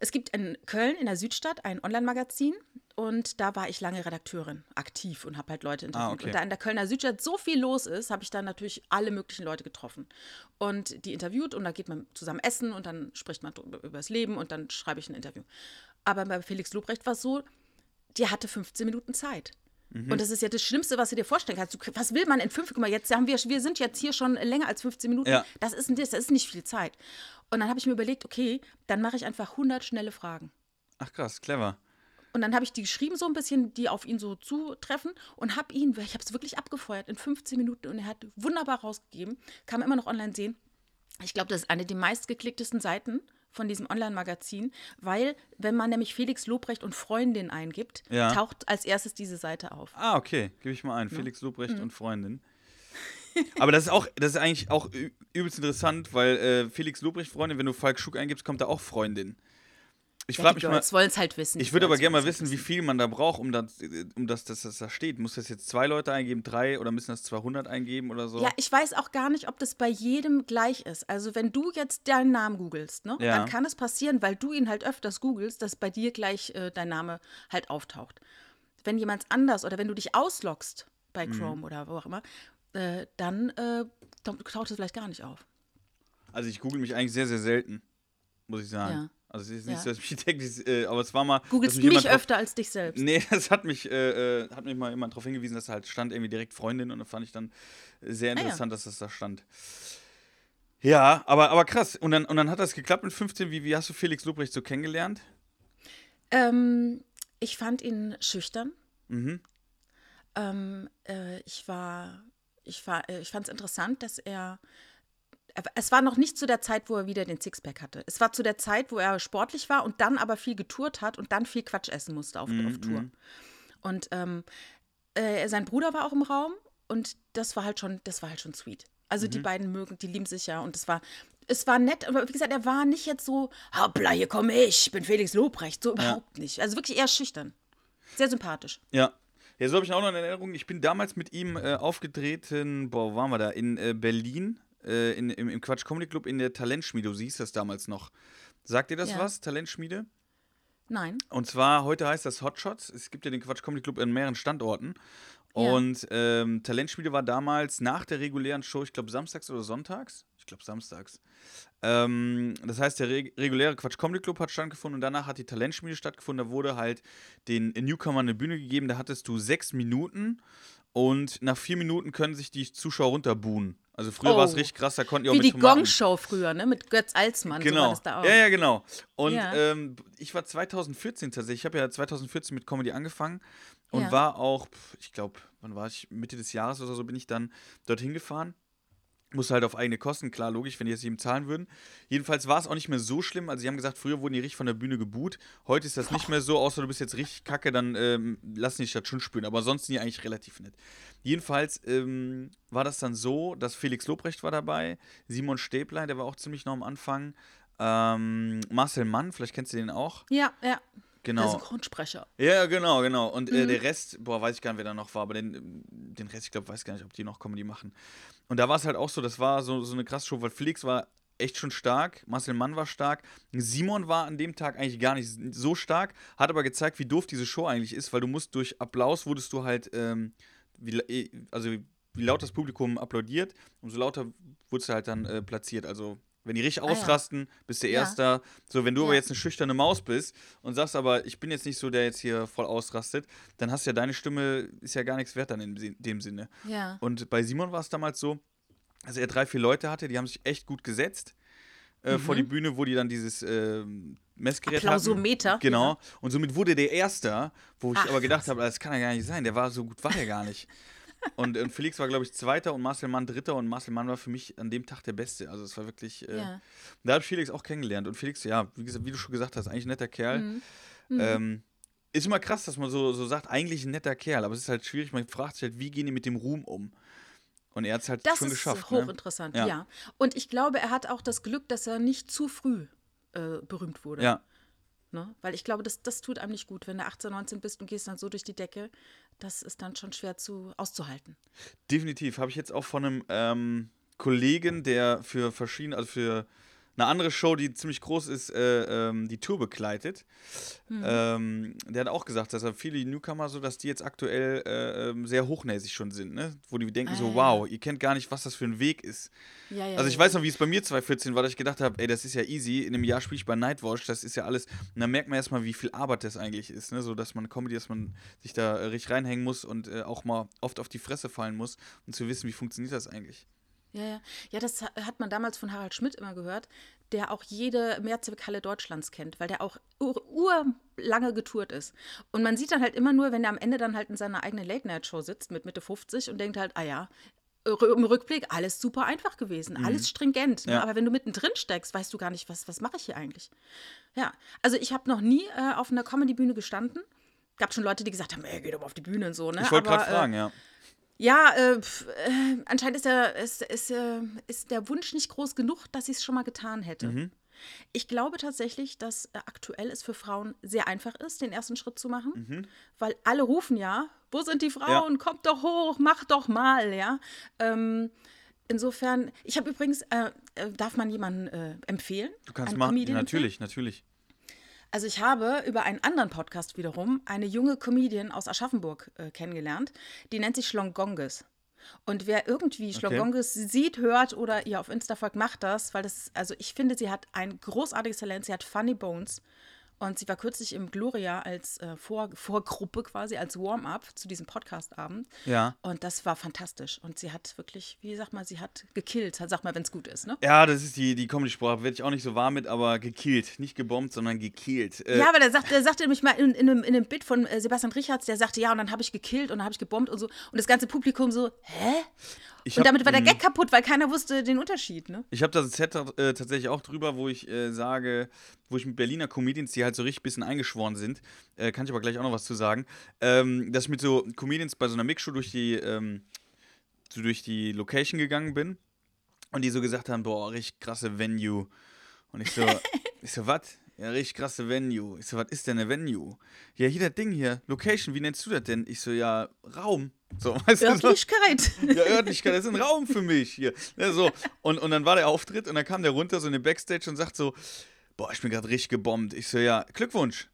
Es gibt in Köln, in der Südstadt, ein Online-Magazin und da war ich lange Redakteurin, aktiv und habe halt Leute interviewt. Ah, okay. Und da in der Kölner Südstadt so viel los ist, habe ich dann natürlich alle möglichen Leute getroffen und die interviewt und da geht man zusammen essen und dann spricht man über das Leben und dann schreibe ich ein Interview. Aber bei Felix Lobrecht war es so, die hatte 15 Minuten Zeit. Mhm. Und das ist ja das Schlimmste, was du dir vorstellen kannst. Du, was will man in fünf? Guck mal, jetzt haben wir, wir sind jetzt hier schon länger als 15 Minuten. Ja. Das, ist, das ist nicht viel Zeit. Und dann habe ich mir überlegt, okay, dann mache ich einfach 100 schnelle Fragen. Ach krass, clever. Und dann habe ich die geschrieben, so ein bisschen, die auf ihn so zutreffen und habe ihn, ich habe es wirklich abgefeuert in 15 Minuten und er hat wunderbar rausgegeben, kann man immer noch online sehen. Ich glaube, das ist eine der meistgeklicktesten Seiten von diesem Online-Magazin, weil wenn man nämlich Felix Lobrecht und Freundin eingibt, Ja. taucht als erstes diese Seite auf. Ah, okay. Gebe ich mal ein. Felix Lobrecht und Freundin. <laughs> Aber das ist auch, das ist eigentlich auch übelst interessant, weil äh, Felix Lobrecht Freundin, wenn du Falk Schuck eingibst, kommt da auch Freundin. Ich Ja, frage mich mal, wollen es halt wissen. ich würde aber gerne mal wollen's wissen, wie viel man da braucht, um das, um das, dass das da steht. Muss das jetzt zwei Leute eingeben, drei oder müssen das 200 eingeben oder so? Ja, ich weiß auch gar nicht, ob das bei jedem gleich ist. Also wenn du jetzt deinen Namen googelst, ne, Ja. dann kann es passieren, weil du ihn halt öfters googelst, dass bei dir gleich äh, dein Name halt auftaucht. Wenn jemand anders oder wenn du dich ausloggst bei Mhm. Chrome oder wo auch immer, äh, dann äh, tau- taucht es vielleicht gar nicht auf. Also ich google mich eigentlich sehr, sehr selten, muss ich sagen. Ja. Also es ist nicht Ja. so, dass mich <laughs> täglich, äh, aber es war mal. mich du mich öfter als dich selbst? Nee, <laughs> das hat mich, äh, äh, hat mich mal jemand darauf hingewiesen, dass da halt stand irgendwie direkt Freundin und da fand ich dann sehr Ah ja. interessant, dass das da stand. Ja, aber, aber krass. Und dann, und dann hat das geklappt mit 15. Wie, wie hast du Felix Lobrecht so kennengelernt? Ähm, ich fand ihn schüchtern. Mhm. Ähm, äh, ich war, ich war, äh, ich fand es interessant, dass er- es war noch nicht zu der Zeit, wo er wieder den Sixpack hatte. Es war zu der Zeit, wo er sportlich war und dann aber viel getourt hat und dann viel Quatsch essen musste auf, auf Tour. Und ähm, äh, sein Bruder war auch im Raum und das war halt schon, das war halt schon sweet. Also die beiden mögen, die lieben sich ja und es war, es war nett, aber wie gesagt, er war nicht jetzt so, hoppla, hier komme ich, ich bin Felix Lobrecht, so überhaupt nicht. Also wirklich eher schüchtern. Sehr sympathisch. Ja. Ja, so habe ich auch noch eine Erinnerung. Ich bin damals mit ihm äh, aufgetreten, boah, wo waren wir da? In äh, Berlin, äh, in, im, im Quatsch Comedy Club in der Talentschmiede. So hieß das damals noch. Sagt dir das Ja. was, Talentschmiede? Nein. Und zwar, heute heißt das Hotshots. Es gibt ja den Quatsch Comedy Club in mehreren Standorten. Ja. Und ähm, Talentschmiede war damals nach der regulären Show, ich glaube samstags oder sonntags. Ich glaube samstags. Ähm, das heißt, der reg reguläre Quatsch Comedy Club hat stattgefunden und danach hat die Talentschmiede stattgefunden. Da wurde halt den Newcomer eine Bühne gegeben. Da hattest du sechs Minuten und nach vier Minuten können sich die Zuschauer runterbuhen. Also früher Oh. war es richtig krass, da konnten die auch Wie mit die Gong-Show früher, ne? Mit Götz Alsmann. So Genau. das da auch. Ja, ja, genau. Und Ja. ähm, ich war 2014 tatsächlich. Ich habe ja 2014 mit Comedy angefangen und Ja. war auch, ich glaube, wann war ich? Mitte des Jahres oder so bin ich dann dorthin gefahren. Musste halt auf eigene Kosten, klar, logisch, wenn die jetzt jedem zahlen würden. Jedenfalls war es auch nicht mehr so schlimm. Also, sie haben gesagt, früher wurden die richtig von der Bühne geboot. Heute ist das nicht mehr so, außer du bist jetzt richtig kacke, dann ähm, lassen die dich das schon spüren. Aber sonst sind die eigentlich relativ nett. Jedenfalls ähm, war das dann so, dass Felix Lobrecht war dabei, Simon Stäblein, der war auch ziemlich noch am Anfang. Ähm, Marcel Mann, vielleicht kennst du den auch. Ja, ja. Der Genau. Synchronsprecher. Ja, genau, genau. Und Mhm. äh, der Rest, boah, weiß ich gar nicht, wer da noch war, aber den, den Rest, ich glaube, weiß gar nicht, ob die noch Comedy machen. Und da war es halt auch so, das war so, so eine krasse Show, weil Felix war echt schon stark, Marcel Mann war stark, Simon war an dem Tag eigentlich gar nicht so stark, hat aber gezeigt, wie doof diese Show eigentlich ist, weil du musst durch Applaus wurdest du halt, ähm, wie, eh, also wie laut das Publikum applaudiert, umso lauter wurdest du halt dann äh, platziert. Also wenn die richtig Ah, ja. ausrasten, bist du Ja. Erster. So, wenn du aber Ja. jetzt eine schüchterne Maus bist und sagst aber, ich bin jetzt nicht so, der jetzt hier voll ausrastet, dann hast ja deine Stimme, ist ja gar nichts wert dann in dem Sinne. Ja. Und bei Simon war es damals so, dass er drei, vier Leute hatte, die haben sich echt gut gesetzt äh, vor die Bühne, wo die dann dieses ähm, Messgerät hatten. Mhm. Applausometer. Genau. Ja. Und somit wurde der Erster, wo ich Ach, aber gedacht habe, das kann ja gar nicht sein, der war so gut, war der gar nicht. <laughs> und, und Felix war, glaube ich, Zweiter und Marcel Mann Dritter und Marcel Mann war für mich an dem Tag der Beste. Also es war wirklich, äh, Ja. da habe ich Felix auch kennengelernt. Und Felix, ja, wie, gesagt, wie du schon gesagt hast, eigentlich ein netter Kerl. Mhm. Ähm, ist immer krass, dass man so, so sagt, eigentlich ein netter Kerl, aber es ist halt schwierig, man fragt sich halt, wie gehen die mit dem Ruhm um? Und er hat es halt Das schon ist geschafft. Ne? hochinteressant, Ja. ja. Und ich glaube, er hat auch das Glück, dass er nicht zu früh äh, berühmt wurde. Ja, Ne? Weil ich glaube, das, das tut einem nicht gut. Wenn du 18, 19 bist und gehst dann so durch die Decke, das ist dann schon schwer zu, auszuhalten. definitiv. Habe ich jetzt auch von einem ähm, Kollegen, der für verschiedene, also für eine andere Show, die ziemlich groß ist, äh, ähm, die Tour begleitet. Ähm, der hat auch gesagt, dass er viele Newcomer so, dass die jetzt aktuell äh, ähm, sehr hochnäsig schon sind, ne? Wo die denken Ah, so, ja, wow, ihr kennt gar nicht, was das für ein Weg ist. Ja, ja, Also ich weiß noch, wie es bei mir 2014 war, dass ich gedacht habe, ey, das ist ja easy. In einem Jahr spiele ich bei Nightwatch, das ist ja alles. Und dann merkt man erstmal, wie viel Arbeit das eigentlich ist, ne? So, dass man Comedy, dass man sich da äh, richtig reinhängen muss und äh, auch mal oft auf die Fresse fallen muss, um zu wissen, wie funktioniert das eigentlich. Ja, ja. Ja, das ha- hat man damals von Harald Schmidt immer gehört, der auch jede Mehrzweckhalle Deutschlands kennt, weil der auch ur urlange getourt ist. Und man sieht dann halt immer nur, wenn er am Ende dann halt in seiner eigenen Late-Night-Show sitzt mit Mitte 50 und denkt halt, ah ja, im Rückblick alles super einfach gewesen, Mhm. alles stringent. Ne? Ja. Aber wenn du mittendrin steckst, weißt du gar nicht, was, was mache ich hier eigentlich. Ja, also ich habe noch nie äh, auf einer Comedy-Bühne gestanden. Gab schon Leute, die gesagt haben, ey, geh doch mal auf die Bühne und so. Ne? Ich wollte gerade fragen. Äh, ja, äh, pf, äh, anscheinend ist der, ist, ist, äh, ist der Wunsch nicht groß genug, dass ich es schon mal getan hätte. Mhm. Ich glaube tatsächlich, dass äh, aktuell es für Frauen sehr einfach ist, den ersten Schritt zu machen, Mhm. weil alle rufen ja, wo sind die Frauen? Kommt doch hoch, mach doch mal, ja. Ähm, insofern, ich habe übrigens, äh, äh, darf man jemanden äh, empfehlen? Du kannst machen. Empfehlen? Natürlich, natürlich. Also ich habe über einen anderen Podcast wiederum eine junge Comedian aus Aschaffenburg äh, kennengelernt. Die nennt sich Schlongonges. Und wer irgendwie Schlongonges sieht, hört oder ihr auf Insta folgt, macht das, weil das, also ich finde, sie hat ein großartiges Talent. Sie hat Funny Bones. Und sie war kürzlich im Gloria als äh, Vor Vorgruppe quasi, als Warm-up zu diesem Podcast-Abend. Ja. Und das war fantastisch. Und sie hat wirklich, wie sag mal, sie hat gekillt. Sag mal, wenn es gut ist, ne? Ja, das ist die, die Comedy-Sprache. Werde ich auch nicht so warm mit, aber gekillt. Nicht gebombt, sondern gekillt. Äh, Ja, aber der, sagt, der sagte nämlich mal in, in, einem, in einem Bit von äh, Sebastian Richards, der sagte, ja, und dann habe ich gekillt und dann habe ich gebombt und so. Und das ganze Publikum so, hä? Ich Und hab- damit war der. Gag kaputt, weil keiner wusste den Unterschied, ne? Ich habe das Set äh, tatsächlich auch drüber, wo ich äh, sage, wo ich mit Berliner Comedians, die halt so richtig ein bisschen eingeschworen sind, äh, kann ich aber gleich auch noch was zu sagen, ähm, dass ich mit so Comedians bei so einer Mixshow durch die, ähm, so durch die Location gegangen bin und die so gesagt haben, boah, richtig krasse Venue. Und ich so, <laughs> ich so, was? Ja, richtig krasse Venue. Ich so, was ist denn eine Venue? Ja, hier das Ding hier, Location, wie nennst du das denn? Ich so, ja, Raum. So, <laughs> weißt du, so. Örtlichkeit. Ja, Örtlichkeit, das ist ein Raum für mich hier. Ja, so. und, und dann war der Auftritt und dann kam der runter so in den Backstage und sagt so, boah, ich bin gerade richtig gebombt. Ich so, ja, Glückwunsch.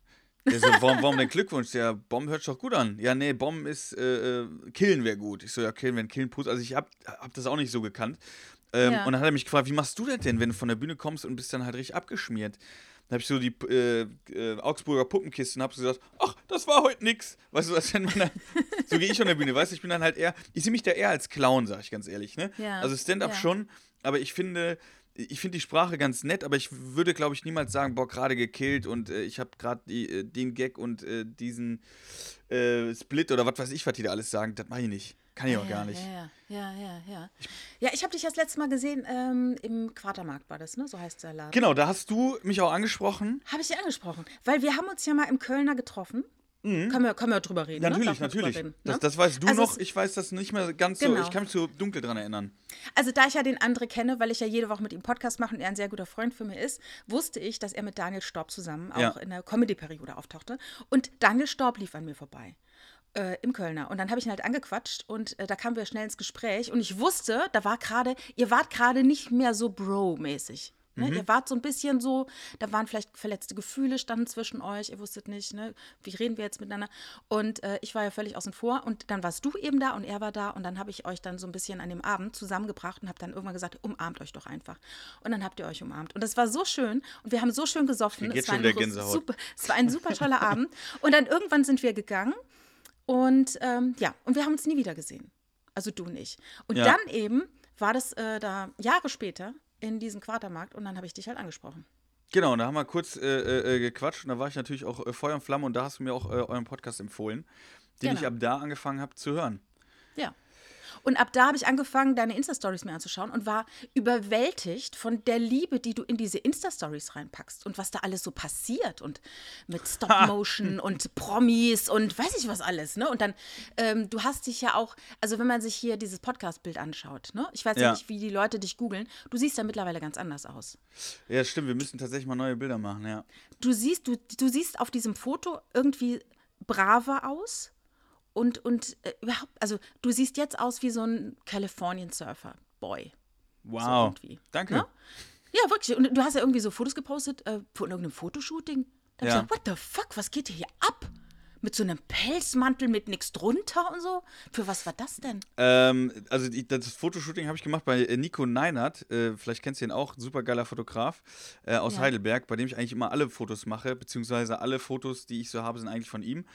Der so, warum, warum denn Glückwunsch? Ja, Bomb hört sich doch gut an. Ja, nee, Bomb ist, äh, äh, Killen wäre gut. Ich so, ja, Killen, wenn Killen Pust. Also ich hab, hab das auch nicht so gekannt. Ähm, Ja. Und dann hat er mich gefragt, wie machst du das denn, wenn du von der Bühne kommst und bist dann halt richtig abgeschmiert? Dann habe ich so die äh, äh, Augsburger Puppenkiste und habe so gesagt, ach, das war heute nix. Weißt du, was wenn man dann, <laughs> so gehe ich von der Bühne, weißt du, ich bin dann halt eher, ich sehe mich da eher als Clown, sag ich ganz ehrlich, ne? Ja, Also Stand-up ja. schon, aber ich finde, ich finde die Sprache ganz nett, aber ich würde, glaube ich, niemals sagen, boah, gerade gekillt und äh, ich habe gerade äh, den Gag und äh, diesen äh, Split oder was weiß ich, was die da alles sagen, das mache ich nicht. Kann ich auch ja, gar nicht. Ja, ja, ja, ja. Ja, ich habe dich das letzte Mal gesehen, ähm, im Quatermarkt war das, ne? So heißt der Laden. Genau, da hast du mich auch angesprochen. Habe ich dir angesprochen. Weil wir haben uns ja mal im Kölner getroffen. Können, wir, können wir drüber reden, ne? Mhm. Natürlich, drüber natürlich. reden, das, ne? das weißt du Also noch, ich weiß das nicht mehr ganz so, Genau. ich kann mich so dunkel dran erinnern. Also da ich ja den André kenne, weil ich ja jede Woche mit ihm Podcast mache und er ein sehr guter Freund für mich ist, wusste ich, dass er mit Daniel Storb zusammen auch Ja. in der Comedy-Periode auftauchte. Und Daniel Storb lief an mir vorbei. Äh, Im Kölner. Und dann habe ich ihn halt angequatscht und äh, da kamen wir schnell ins Gespräch. Und ich wusste, da war gerade, ihr wart gerade nicht mehr so Bro-mäßig. Ne? Mhm. Ihr wart so ein bisschen so, da waren vielleicht verletzte Gefühle standen zwischen euch, ihr wusstet nicht, ne? wie reden wir jetzt miteinander. Und äh, ich war ja völlig außen vor und dann warst du eben da und er war da und dann habe ich euch dann so ein bisschen an dem Abend zusammengebracht und habe dann irgendwann gesagt, umarmt euch doch einfach. Und dann habt ihr euch umarmt. Und das war so schön und wir haben so schön gesoffen. jetzt war. Super, es war ein super toller Abend. <laughs> Und dann irgendwann sind wir gegangen und ähm, ja, und wir haben uns nie wieder gesehen. Also du nicht. Und Ja. dann eben war das äh, da Jahre später in diesem Quatermarkt und dann habe ich dich halt angesprochen. Genau, und da haben wir kurz äh, äh, gequatscht und da war ich natürlich auch äh, Feuer und Flamme und da hast du mir auch äh, euren Podcast empfohlen, den Genau. ich ab da angefangen habe zu hören. Ja. Und ab da habe ich angefangen, deine Insta-Stories mir anzuschauen und war überwältigt von der Liebe, die du in diese Insta-Stories reinpackst und was da alles so passiert und mit <laughs> Stop-Motion und Promis und weiß ich was alles, ne? Und dann, ähm, du hast dich ja auch, also wenn man sich hier dieses Podcast-Bild anschaut, ne? Ich weiß ja. Nicht, wie die Leute dich googeln, du siehst ja mittlerweile ganz anders aus. Ja, stimmt, wir müssen tatsächlich mal neue Bilder machen, ja. du siehst, du, du siehst auf diesem Foto irgendwie braver aus und, und äh, überhaupt, also du siehst jetzt aus wie so ein Californian-Surfer-Boy. Wow. irgendwie, Danke. ne? Ja, wirklich. Und du hast ja irgendwie so Fotos gepostet äh, von irgendeinem Fotoshooting. Da hab Ja. ich gedacht, what the fuck, was geht hier ab? Mit so einem Pelzmantel mit nichts drunter und so? Für was war das denn? Ähm, also die, das Fotoshooting habe ich gemacht bei äh, Nico Neinert. Äh, vielleicht kennst du ihn auch, super geiler Fotograf äh, aus Ja. Heidelberg, bei dem ich eigentlich immer alle Fotos mache, beziehungsweise alle Fotos, die ich so habe, sind eigentlich von ihm.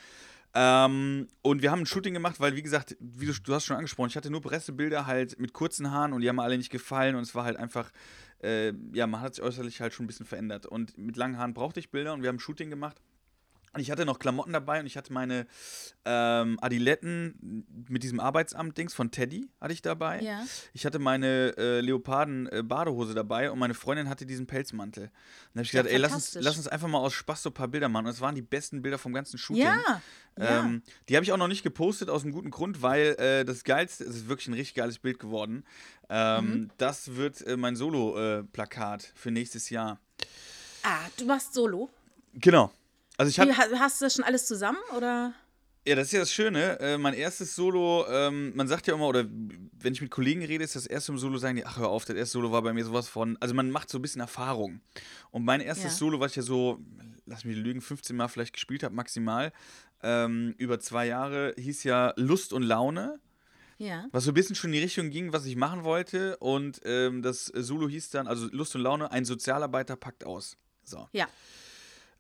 Ähm, und wir haben ein Shooting gemacht, weil, wie gesagt, wie du, du hast schon angesprochen, ich hatte nur Pressebilder halt mit kurzen Haaren und die haben mir alle nicht gefallen und es war halt einfach, äh, ja, man hat sich äußerlich halt schon ein bisschen verändert. Und mit langen Haaren brauchte ich Bilder und wir haben ein Shooting gemacht. Und ich hatte noch Klamotten dabei und ich hatte meine ähm, Adiletten mit diesem Arbeitsamt-Dings von Teddy hatte ich dabei. Ja. Ich hatte meine äh, Leoparden-Badehose dabei und meine Freundin hatte diesen Pelzmantel. Und dann habe ich Ja, gesagt, ey, lass uns, lass uns einfach mal aus Spaß so ein paar Bilder machen. Und es waren die besten Bilder vom ganzen Shooting. Ja, ja. Ähm, die habe ich auch noch nicht gepostet, aus einem guten Grund, weil äh, das Geilste, es ist wirklich ein richtig geiles Bild geworden. Ähm, Mhm. Das wird äh, mein Solo-Plakat für nächstes Jahr. Ah, du machst Solo. Genau. Also ich habe Wie, ha- hast du das schon alles zusammen oder? Ja, das ist ja das Schöne. Äh, mein erstes Solo, ähm, man sagt ja immer, oder wenn ich mit Kollegen rede, ist das erste im Solo, sagen die, ach hör auf, das erste Solo war bei mir sowas von, also man macht so ein bisschen Erfahrung. Und mein erstes Ja. Solo, was ich ja so, lass mich lügen, 15 Mal vielleicht gespielt habe, maximal, ähm, über zwei Jahre, hieß ja Lust und Laune. Ja. Was so ein bisschen schon in die Richtung ging, was ich machen wollte. Und ähm, das Solo hieß dann, also Lust und Laune, ein Sozialarbeiter packt aus. So. Ja.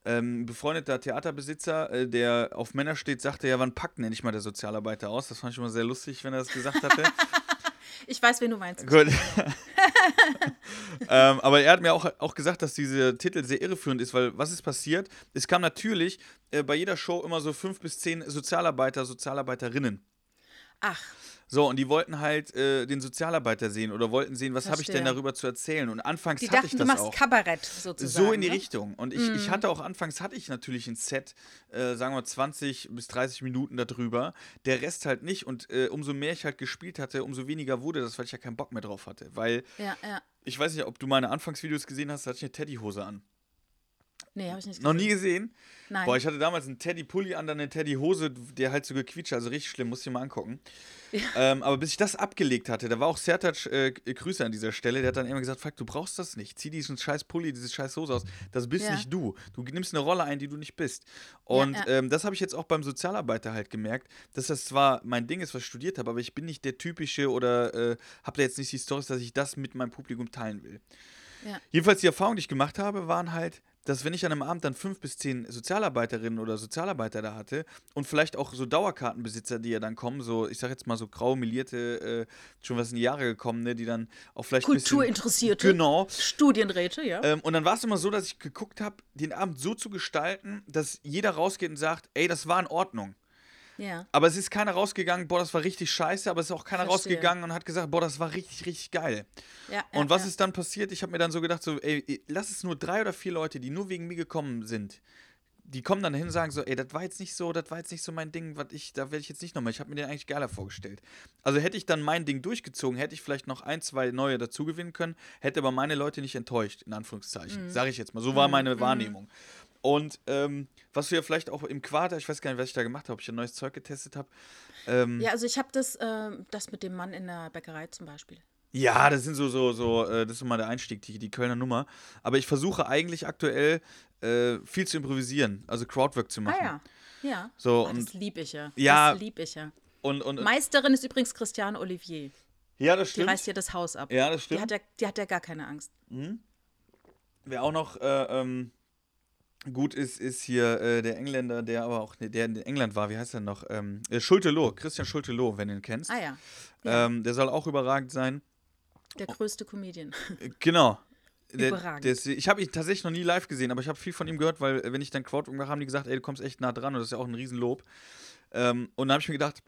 Ähm, befreundeter Theaterbesitzer, äh, der auf Männer steht, sagte ja, wann packt denn endlich mal der Sozialarbeiter aus? Das fand ich immer sehr lustig, wenn er das gesagt hatte. <laughs> Ich weiß, wen du meinst. Gut. <laughs> ähm, aber er hat mir auch, auch gesagt, dass dieser Titel sehr irreführend ist, weil was ist passiert? Es kam natürlich äh, bei jeder Show immer so fünf bis zehn Sozialarbeiter, Sozialarbeiterinnen. Ach, So, und die wollten halt äh, den Sozialarbeiter sehen oder wollten sehen, was habe ich denn darüber zu erzählen. Und anfangs die hatte dachten, ich du das machst auch. Kabarett sozusagen. So in die ne? Richtung. Und ich, ich hatte auch anfangs hatte ich natürlich ein Set, äh, sagen wir 20 bis 30 Minuten darüber. Der Rest halt nicht. Und äh, umso mehr ich halt gespielt hatte, umso weniger wurde das, weil ich ja keinen Bock mehr drauf hatte. Weil Ja, ja. ich weiß nicht, ob du meine Anfangsvideos gesehen hast, da hatte ich eine Teddyhose an. Nee, habe ich nicht Noch gesehen. nie gesehen? Nein. Boah, ich hatte damals einen Teddy-Pulli an, dann eine Teddy-Hose, der halt so gequietscht, also richtig schlimm, musst du dir mal angucken. Ähm, aber bis ich das abgelegt hatte, da war auch Sertac, äh, Grüße an dieser Stelle, der hat dann immer gesagt, Fuck, du brauchst das nicht, zieh diesen scheiß Pulli, diese scheiß Hose aus, das bist Ja. nicht du. Du nimmst eine Rolle ein, die du nicht bist. Und ja. Ähm, das habe ich jetzt auch beim Sozialarbeiter halt gemerkt, dass das zwar mein Ding ist, was ich studiert habe, aber ich bin nicht der typische oder äh, habe da jetzt nicht die Stories, dass ich das mit meinem Publikum teilen will. Ja. Jedenfalls die Erfahrungen, die ich gemacht habe, waren halt, dass wenn ich an einem Abend dann fünf bis zehn Sozialarbeiterinnen oder Sozialarbeiter da hatte und vielleicht auch so Dauerkartenbesitzer, die ja dann kommen, so, ich sag jetzt mal so grau melierte, äh, schon was in die Jahre gekommene, die dann auch vielleicht Kulturinteressierte. Genau. Studienräte, ja. Ähm, und dann war es immer so, dass ich geguckt habe, den Abend so zu gestalten, dass jeder rausgeht und sagt, ey, das war in Ordnung. Ja. Aber es ist keiner rausgegangen, boah, das war richtig scheiße, aber es ist auch keiner Verstehe. rausgegangen und hat gesagt, boah, das war richtig, richtig geil. ja. Und ja, was ja. ist dann passiert? Ich habe mir dann so gedacht, so, ey, lass es nur drei oder vier Leute, die nur wegen mir gekommen sind. Die kommen dann hin und sagen so, ey, das war jetzt nicht so, das war jetzt nicht so mein Ding, was ich, da werde ich jetzt nicht nochmal. Ich habe mir den eigentlich geiler vorgestellt. Also hätte ich dann mein Ding durchgezogen, hätte ich vielleicht noch ein, zwei neue dazu gewinnen können, hätte aber meine Leute nicht enttäuscht, in Mhm. Anführungszeichen. Sage ich jetzt mal. So war meine Wahrnehmung. Und ähm, was du ja vielleicht auch im Quarter, ich weiß gar nicht, was ich da gemacht habe, ob ich ein neues Zeug getestet habe. Ähm, Ja, also ich habe das, ähm, das mit dem Mann in der Bäckerei zum Beispiel. Ja, das sind so, so, so, äh, das ist mal der Einstieg, die, die Kölner Nummer. Aber ich versuche eigentlich aktuell äh, viel zu improvisieren, also Crowdwork zu machen. Ah ja. Ja. So, ah, und- das lieb ich ja. Ja. Das lieb ich ja. Und, und Meisterin ist übrigens Christiane Olivier. ja, das Die stimmt. reißt ja das Haus ab. Ja, das Die stimmt. hat ja, die hat ja gar keine Angst. Wer auch noch äh, ähm, gut ist, ist hier äh, der Engländer, der aber auch, der in England war, wie heißt er noch? Ähm, äh, Schulte-Loh, Christian Schulte-Loh, wenn du ihn kennst. Ah ja. ja. Ähm, der soll auch überragend sein. der größte Comedian. Äh, Genau. Der, Überragend. der ist, ich habe ihn tatsächlich noch nie live gesehen, aber ich habe viel von ihm gehört, weil äh, wenn ich dann Crowdwork mache, haben die gesagt, ey, du kommst echt nah dran und das ist ja auch ein Riesenlob. Ähm, und dann habe ich mir gedacht,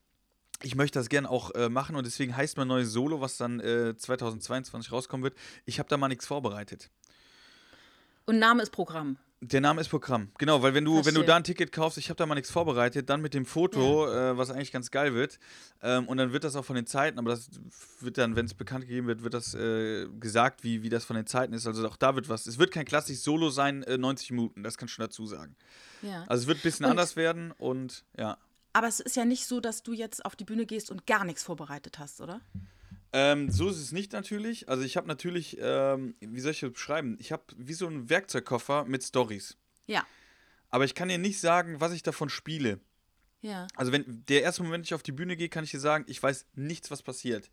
ich möchte das gern auch äh, machen und deswegen heißt mein neues Solo, was dann äh, 2022 rauskommen wird, ich habe da mal nichts vorbereitet. Und Name ist Programm. Der Name ist Programm. Genau, weil wenn du, wenn du da ein Ticket kaufst, ich habe da mal nichts vorbereitet, dann mit dem Foto, äh, was eigentlich ganz geil wird. Ähm, und dann wird das auch von den Zeiten, aber das wird dann, wenn es bekannt gegeben wird, wird das äh, gesagt, wie, wie das von den Zeiten ist. Also auch da wird was. Es wird kein klassisches Solo sein, äh, 90 Minuten, das kann ich schon dazu sagen. Ja. Also es wird ein bisschen Und- anders werden und ja. Aber es ist ja nicht so, dass du jetzt auf die Bühne gehst und gar nichts vorbereitet hast, oder? Ähm, so ist es nicht natürlich. Also ich habe natürlich, ähm, wie soll ich das beschreiben? Ich habe wie so einen Werkzeugkoffer mit Stories. Ja. Aber ich kann dir nicht sagen, was ich davon spiele. Ja. Also wenn der erste Moment, wenn ich auf die Bühne gehe, kann ich dir sagen, ich weiß nichts, was passiert.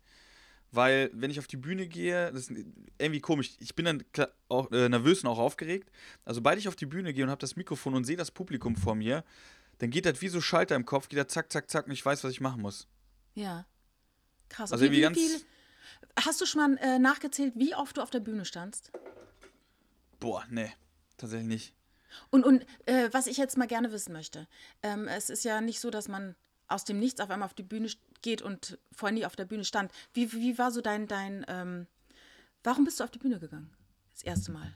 Weil wenn ich auf die Bühne gehe, das ist irgendwie komisch. Ich bin dann auch äh, nervös und auch aufgeregt. Also sobald ich auf die Bühne gehe und habe das Mikrofon und sehe das Publikum vor mir, dann geht das wie so Schalter im Kopf, geht das zack, zack, zack und ich weiß, was ich machen muss. Ja. Krass. Also irgendwie ganz- hast du schon mal äh, nachgezählt, wie oft du auf der Bühne standst? Boah, nee, tatsächlich nicht. Und, und äh, was ich jetzt mal gerne wissen möchte, ähm, es ist ja nicht so, dass man aus dem Nichts auf einmal auf die Bühne geht und vorher nie auf der Bühne stand. Wie, wie war so dein, dein ähm, warum bist du auf die Bühne gegangen? Das erste Mal.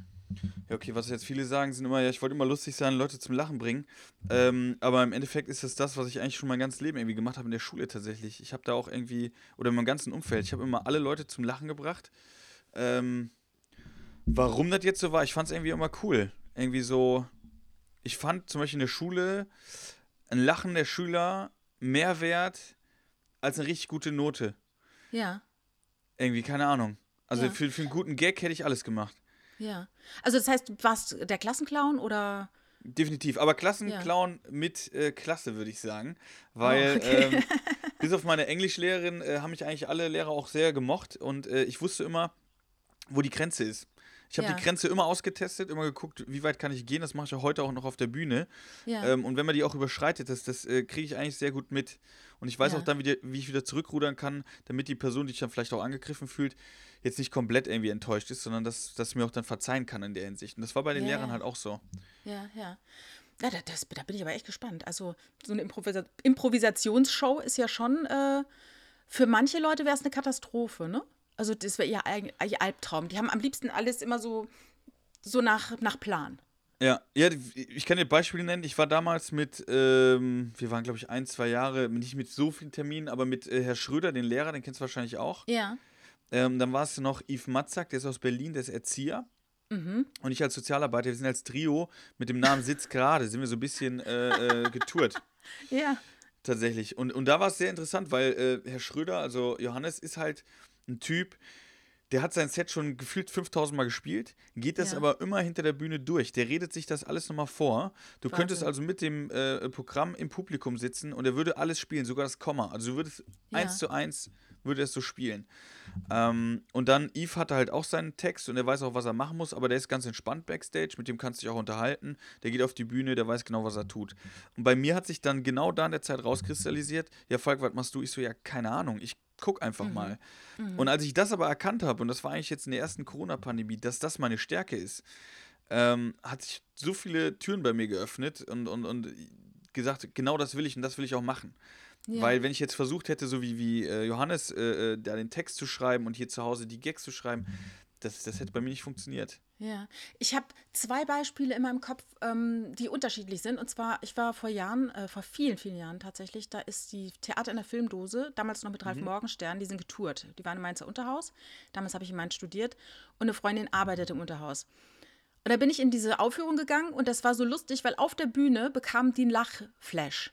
Ja, okay, was jetzt viele sagen, sind immer, ja, ich wollte immer lustig sein, Leute zum Lachen bringen. Ähm, aber im Endeffekt ist es das, was ich eigentlich schon mein ganzes Leben irgendwie gemacht habe in der Schule tatsächlich. Ich habe da auch irgendwie, oder in meinem ganzen Umfeld, ich habe immer alle Leute zum Lachen gebracht. Ähm, warum das jetzt so war, ich fand es irgendwie immer cool. Irgendwie so, ich fand zum Beispiel in der Schule ein Lachen der Schüler mehr wert als eine richtig gute Note. Ja. Irgendwie, keine Ahnung. Also Ja. für, für einen guten Gag hätte ich alles gemacht. Ja. Also das heißt, du warst der Klassenclown oder? Definitiv, aber Klassenclown mit äh, Klasse, würde ich sagen. Weil Oh, okay. ähm, <laughs> bis auf meine Englischlehrerin äh, haben mich eigentlich alle Lehrer auch sehr gemocht und äh, ich wusste immer, wo die Grenze ist. Ich habe Ja. die Grenze immer ausgetestet, immer geguckt, wie weit kann ich gehen. Das mache ich ja heute auch noch auf der Bühne. Ja. Ähm, und wenn man die auch überschreitet, das, das äh, kriege ich eigentlich sehr gut mit. Und ich weiß Ja. auch dann, wie, die, wie ich wieder zurückrudern kann, damit die Person, die sich dann vielleicht auch angegriffen fühlt, jetzt nicht komplett irgendwie enttäuscht ist, sondern dass, dass mir auch dann verzeihen kann in der Hinsicht. Und das war bei den Lehrern halt auch so. Ja, ja. Ja, da, das, da bin ich aber echt gespannt. Also so eine Improvisa Improvisationsshow ist ja schon, äh, für manche Leute wäre es eine Katastrophe, ne? Also das wäre ihr, ihr Albtraum. Die haben am liebsten alles immer so, so nach, nach Plan. Ja, ja, ich kann dir Beispiele nennen. Ich war damals mit, ähm, wir waren glaube ich ein, zwei Jahre, nicht mit so vielen Terminen, aber mit äh, Herr Schröder, den Lehrer, den kennst du wahrscheinlich auch. Ja. Ähm, dann war es noch Yves Matzak, der ist aus Berlin, der ist Erzieher. Mhm. Und ich als Sozialarbeiter, wir sind als Trio mit dem Namen Sitz gerade, sind wir so ein bisschen äh, äh, getourt. <laughs> Ja. Tatsächlich. Und, und da war es sehr interessant, weil äh, Herr Schröder, also Johannes, ist halt ein Typ, der hat sein Set schon gefühlt 5000 Mal gespielt, geht das Ja. aber immer hinter der Bühne durch. Der redet sich das alles nochmal vor. Du könntest Wahnsinn. also mit dem äh, Programm im Publikum sitzen und er würde alles spielen, sogar das Komma. Also du würdest Ja. eins zu eins würde er es so spielen. Ähm, und dann Yves hatte halt auch seinen Text und er weiß auch, was er machen muss, aber der ist ganz entspannt backstage, mit dem kannst du dich auch unterhalten. Der geht auf die Bühne, der weiß genau, was er tut. Und bei mir hat sich dann genau da in der Zeit rauskristallisiert, ja, Falk, was machst du? Ich so, ja, keine Ahnung, ich guck einfach mal. Und als ich das aber erkannt habe, und das war eigentlich jetzt in der ersten Corona-Pandemie, dass das meine Stärke ist, ähm, hat sich so viele Türen bei mir geöffnet und, und, und gesagt, genau das will ich und das will ich auch machen. Ja. Weil wenn ich jetzt versucht hätte, so wie, wie äh, Johannes, äh, äh, da den Text zu schreiben und hier zu Hause die Gags zu schreiben, das, das hätte bei mir nicht funktioniert. Ja, ich habe zwei Beispiele in meinem Kopf, ähm, die unterschiedlich sind. Und zwar, ich war vor Jahren, äh, vor vielen, vielen Jahren tatsächlich, da ist die Theater in der Filmdose, damals noch mit Ralf Morgenstern, die sind getourt. Die waren im Mainzer Unterhaus. Damals habe ich in Mainz studiert und eine Freundin arbeitete im Unterhaus. Und da bin ich in diese Aufführung gegangen und das war so lustig, weil auf der Bühne bekam die einen Lachflash.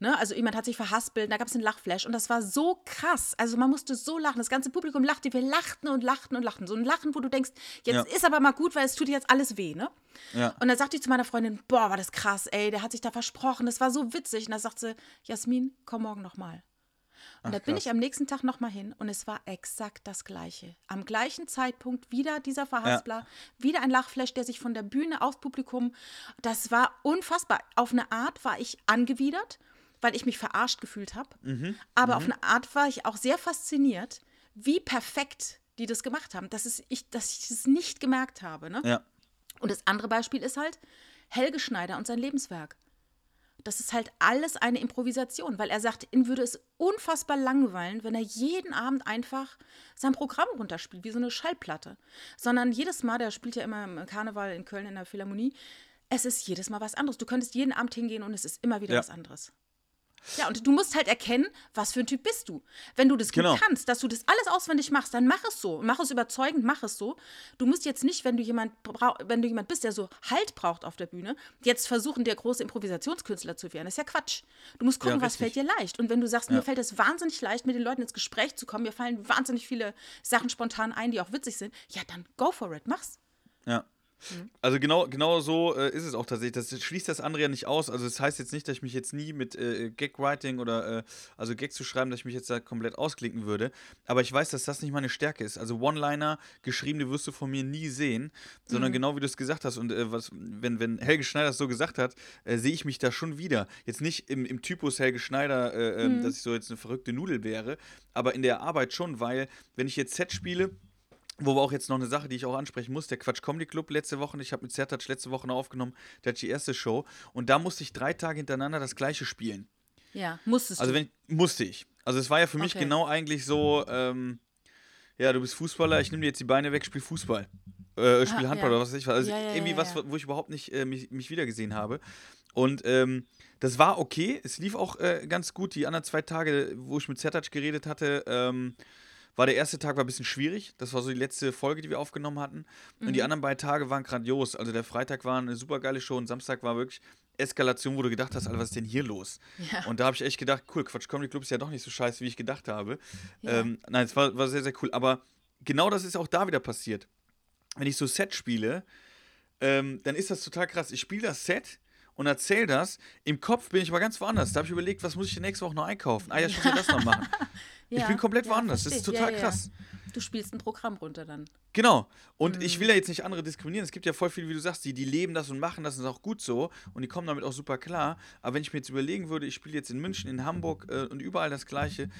Ne? Also jemand hat sich verhaspelt, da gab es einen Lachflash und das war so krass. Also man musste so lachen. Das ganze Publikum lachte, wir lachten und lachten und lachten. So ein Lachen, wo du denkst, jetzt Ja. ist aber mal gut, weil es tut jetzt alles weh, ne? Ja. Und dann sagte ich zu meiner Freundin, boah, war das krass, ey, der hat sich da versprochen, das war so witzig. Und da sagt sie, Jasmin, komm morgen nochmal. Und da bin krass. ich am nächsten Tag nochmal hin und es war exakt das Gleiche. Am gleichen Zeitpunkt wieder dieser Verhaspler, wieder ein Lachflash, der sich von der Bühne aufs Publikum. Das war unfassbar. Auf eine Art war ich angewidert, weil ich mich verarscht gefühlt habe. Aber auf eine Art war ich auch sehr fasziniert, wie perfekt die das gemacht haben, dass, es, ich, dass ich das nicht gemerkt habe. Ne? Ja. Und das andere Beispiel ist halt Helge Schneider und sein Lebenswerk. Das ist halt alles eine Improvisation, weil er sagt, ihn würde es unfassbar langweilen, wenn er jeden Abend einfach sein Programm runterspielt, wie so eine Schallplatte. Sondern jedes Mal, der spielt ja immer im Karneval in Köln in der Philharmonie, es ist jedes Mal was anderes. Du könntest jeden Abend hingehen und es ist immer wieder Ja. was anderes. Ja, und du musst halt erkennen, was für ein Typ bist du. Wenn du das Genau. gut kannst, dass du das alles auswendig machst, dann mach es so. Mach es überzeugend, mach es so. Du musst jetzt nicht, wenn du jemand, wenn du jemand bist, der so Halt braucht auf der Bühne, jetzt versuchen, der große Improvisationskünstler zu werden. Das ist ja Quatsch. Du musst gucken, Ja, was fällt dir leicht. Und wenn du sagst, mir Ja. fällt es wahnsinnig leicht, mit den Leuten ins Gespräch zu kommen, mir fallen wahnsinnig viele Sachen spontan ein, die auch witzig sind, ja, dann go for it, mach's. Ja. Also genau, genau so äh, ist es auch tatsächlich. Das schließt das andere ja nicht aus. Also das heißt jetzt nicht, dass ich mich jetzt nie mit äh, Gag-Writing oder äh, also Gags zu schreiben, dass ich mich jetzt da komplett ausklinken würde. Aber ich weiß, dass das nicht meine Stärke ist. Also One-Liner, geschriebene wirst du von mir nie sehen, sondern genau wie du es gesagt hast. Und äh, was, wenn, wenn Helge Schneider es so gesagt hat, äh, sehe ich mich da schon wieder. Jetzt nicht im, im Typus Helge Schneider, äh, ähm, dass ich so jetzt eine verrückte Nudel wäre, aber in der Arbeit schon, weil wenn ich jetzt Set spiele, wo wir auch jetzt noch eine Sache, die ich auch ansprechen muss, der Quatsch Comedy Club letzte Woche, ich habe mit Zertatsch letzte Woche noch aufgenommen, der hat die erste Show und da musste ich drei Tage hintereinander das gleiche spielen. Ja, musstest Also du. musste ich. Also es war ja für mich Okay. genau eigentlich so, ähm, ja, du bist Fußballer, ich nehme dir jetzt die Beine weg, spiel Fußball. Äh, spiel Ah, Handball ja. oder was weiß ich was. Also Ja, ja, irgendwie was, wo ich überhaupt nicht äh, mich, mich wiedergesehen habe. Und ähm, das war okay. Es lief auch äh, ganz gut. Die anderen zwei Tage, wo ich mit Zertac geredet hatte, ähm, war der erste Tag war ein bisschen schwierig. Das war so die letzte Folge, die wir aufgenommen hatten. Und Mhm. die anderen beiden Tage waren grandios. Also der Freitag war eine super geile Show und Samstag war wirklich Eskalation, wo du gedacht hast, Alter, was ist denn hier los? Ja. Und da habe ich echt gedacht, cool, Quatsch Comedy Club ist ja doch nicht so scheiße, wie ich gedacht habe. Ja. Ähm, nein, es war, war sehr, sehr cool. Aber genau das ist auch da wieder passiert. Wenn ich so Set spiele, ähm, dann ist das total krass. Ich spiele das Set und erzähle das. Im Kopf bin ich aber ganz woanders. Da habe ich überlegt, was muss ich denn nächste Woche noch einkaufen? Ah ja, ich muss ja das noch machen. <laughs> Ich Ja, bin komplett ja, woanders. Das ist total Ja, krass. Du spielst ein Programm runter dann. Genau. Und Mhm. ich will ja jetzt nicht andere diskriminieren. Es gibt ja voll viele, wie du sagst, die, die leben das und machen das und ist auch gut so. Und die kommen damit auch super klar. Aber wenn ich mir jetzt überlegen würde, ich spiele jetzt in München, in Hamburg äh, und überall das Gleiche,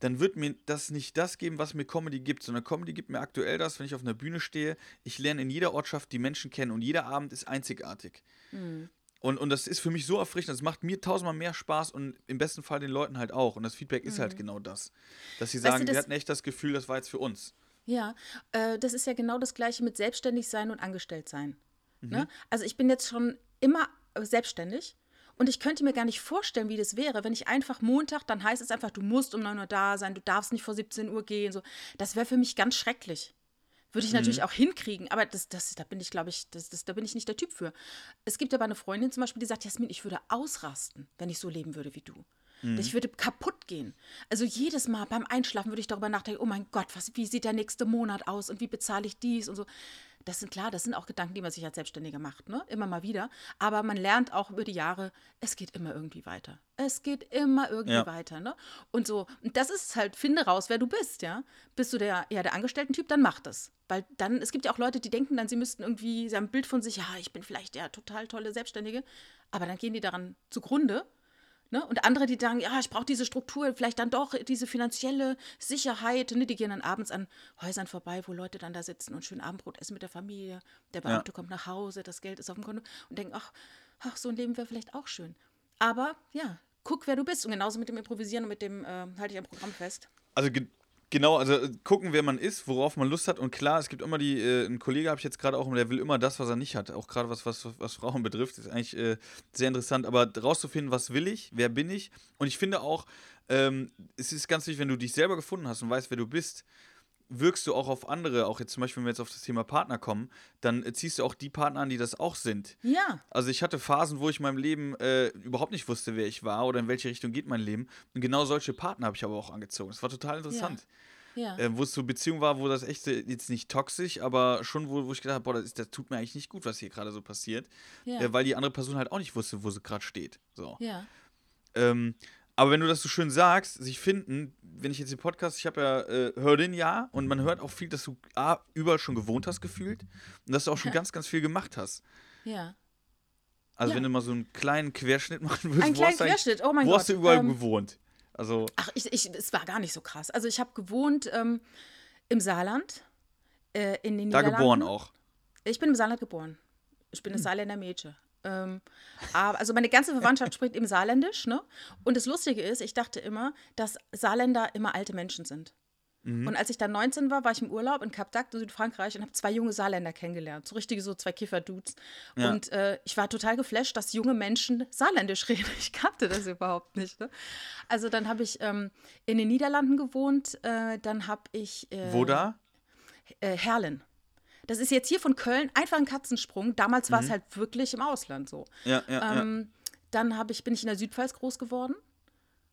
dann wird mir das nicht das geben, was mir Comedy gibt, sondern Comedy gibt mir aktuell das, wenn ich auf einer Bühne stehe. Ich lerne in jeder Ortschaft die Menschen kennen und jeder Abend ist einzigartig. Mhm. Und, und das ist für mich so erfrischend, das macht mir tausendmal mehr Spaß und im besten Fall den Leuten halt auch. Und das Feedback ist halt genau das. Dass sie Mhm. Weißt du, sagen, wir hatten echt das Gefühl, das war jetzt für uns. Ja, äh, das ist ja genau das Gleiche mit selbstständig sein und angestellt sein. Mhm. Ne? Also ich bin jetzt schon immer äh, selbstständig und ich könnte mir gar nicht vorstellen, wie das wäre, wenn ich einfach Montag, dann heißt es einfach, du musst um 9 Uhr da sein, du darfst nicht vor 17 Uhr gehen. So. Das wäre für mich ganz schrecklich. Würde ich natürlich auch hinkriegen, aber das, das, da bin ich, glaube ich, das, das, da bin ich nicht der Typ für. Es gibt aber eine Freundin zum Beispiel, die sagt, Jasmin, ich würde ausrasten, wenn ich so leben würde wie du. Ich würde kaputt gehen. Also jedes Mal beim Einschlafen würde ich darüber nachdenken, oh mein Gott, was, wie sieht der nächste Monat aus und wie bezahle ich dies und so. Das sind klar, das sind auch Gedanken, die man sich als Selbstständiger macht, ne? Immer mal wieder. Aber man lernt auch über die Jahre, es geht immer irgendwie weiter. Es geht immer irgendwie Ja. weiter, ne? Und so, und das ist halt, finde raus, wer du bist, ja. Bist du der, eher der Angestellten-Typ, dann mach das. Weil dann, es gibt ja auch Leute, die denken dann, sie müssten irgendwie, sie haben ein Bild von sich, ja, ich bin vielleicht der total tolle Selbstständige, aber dann gehen die daran zugrunde Ne? Und andere, die sagen, ja, ich brauche diese Struktur, vielleicht dann doch diese finanzielle Sicherheit. Ne? Die gehen dann abends an Häusern vorbei, wo Leute dann da sitzen und schön Abendbrot essen mit der Familie. Der Beamte kommt nach Hause, das Geld ist auf dem Konto und denken, ach, ach so ein Leben wäre vielleicht auch schön. Aber ja, guck, wer du bist. Und genauso mit dem Improvisieren und mit dem äh, halte ich am Programm fest. Also genau, also äh, gucken, wer man ist, worauf man Lust hat. Und klar, es gibt immer die, äh, ein Kollege habe ich jetzt gerade auch, der will immer das, was er nicht hat. Auch gerade was, was, was Frauen betrifft, ist eigentlich äh, sehr interessant. Aber rauszufinden, was will ich, wer bin ich. Und ich finde auch, ähm, es ist ganz wichtig, wenn du dich selber gefunden hast und weißt, wer du bist, wirkst du auch auf andere, auch jetzt zum Beispiel, wenn wir jetzt auf das Thema Partner kommen, dann äh, ziehst du auch die Partner an, die das auch sind. Ja, Also ich hatte Phasen, wo ich in meinem Leben äh, überhaupt nicht wusste, wer ich war oder in welche Richtung geht mein Leben. Und genau solche Partner habe ich aber auch angezogen. Das war total interessant. ja. Äh, wo es so Beziehung war, wo das echt äh, jetzt nicht toxisch, aber schon, wo, wo ich gedacht habe, boah, das, ist, das tut mir eigentlich nicht gut, was hier gerade so passiert. Ja. Äh, weil die andere Person halt auch nicht wusste, wo sie gerade steht. So. ja. Ähm, aber wenn du das so schön sagst, sich finden, wenn ich jetzt den Podcast, ich habe ja, äh, hör den ja und man hört auch viel, dass du A, überall schon gewohnt hast gefühlt und dass du auch schon ganz, ganz viel gemacht hast. ja. Also Ja. wenn du mal so einen kleinen Querschnitt machen würdest, Ein wo, hast Querschnitt, oh mein wo Gott. hast du überall Ähm, gewohnt? Also, Ach, ich, ich, es war gar nicht so krass. Also ich habe gewohnt ähm, im Saarland, äh, in den da Niederlanden. geboren auch. Ich bin im Saarland geboren. Ich bin ein Saarländer Mädchen. Ähm, aber, also meine ganze Verwandtschaft spricht eben Saarländisch, ne? Und das Lustige ist, ich dachte immer, dass Saarländer immer alte Menschen sind. Mhm. Und als ich dann 19 war, war ich im Urlaub in Cap d'Agde, Südfrankreich, und habe zwei junge Saarländer kennengelernt. So richtige, so zwei Kiffer-Dudes. Ja. Und äh, ich war total geflasht, dass junge Menschen Saarländisch <laughs> reden. Ich kannte das überhaupt nicht. Ne? Also dann habe ich ähm, in den Niederlanden gewohnt, äh, dann habe ich äh, Wo da? äh, Herlen. Das ist jetzt hier von Köln einfach ein Katzensprung. Damals war es halt wirklich im Ausland so. Ja, ja, Ähm, Dann hab ich, bin ich in der Südpfalz groß geworden.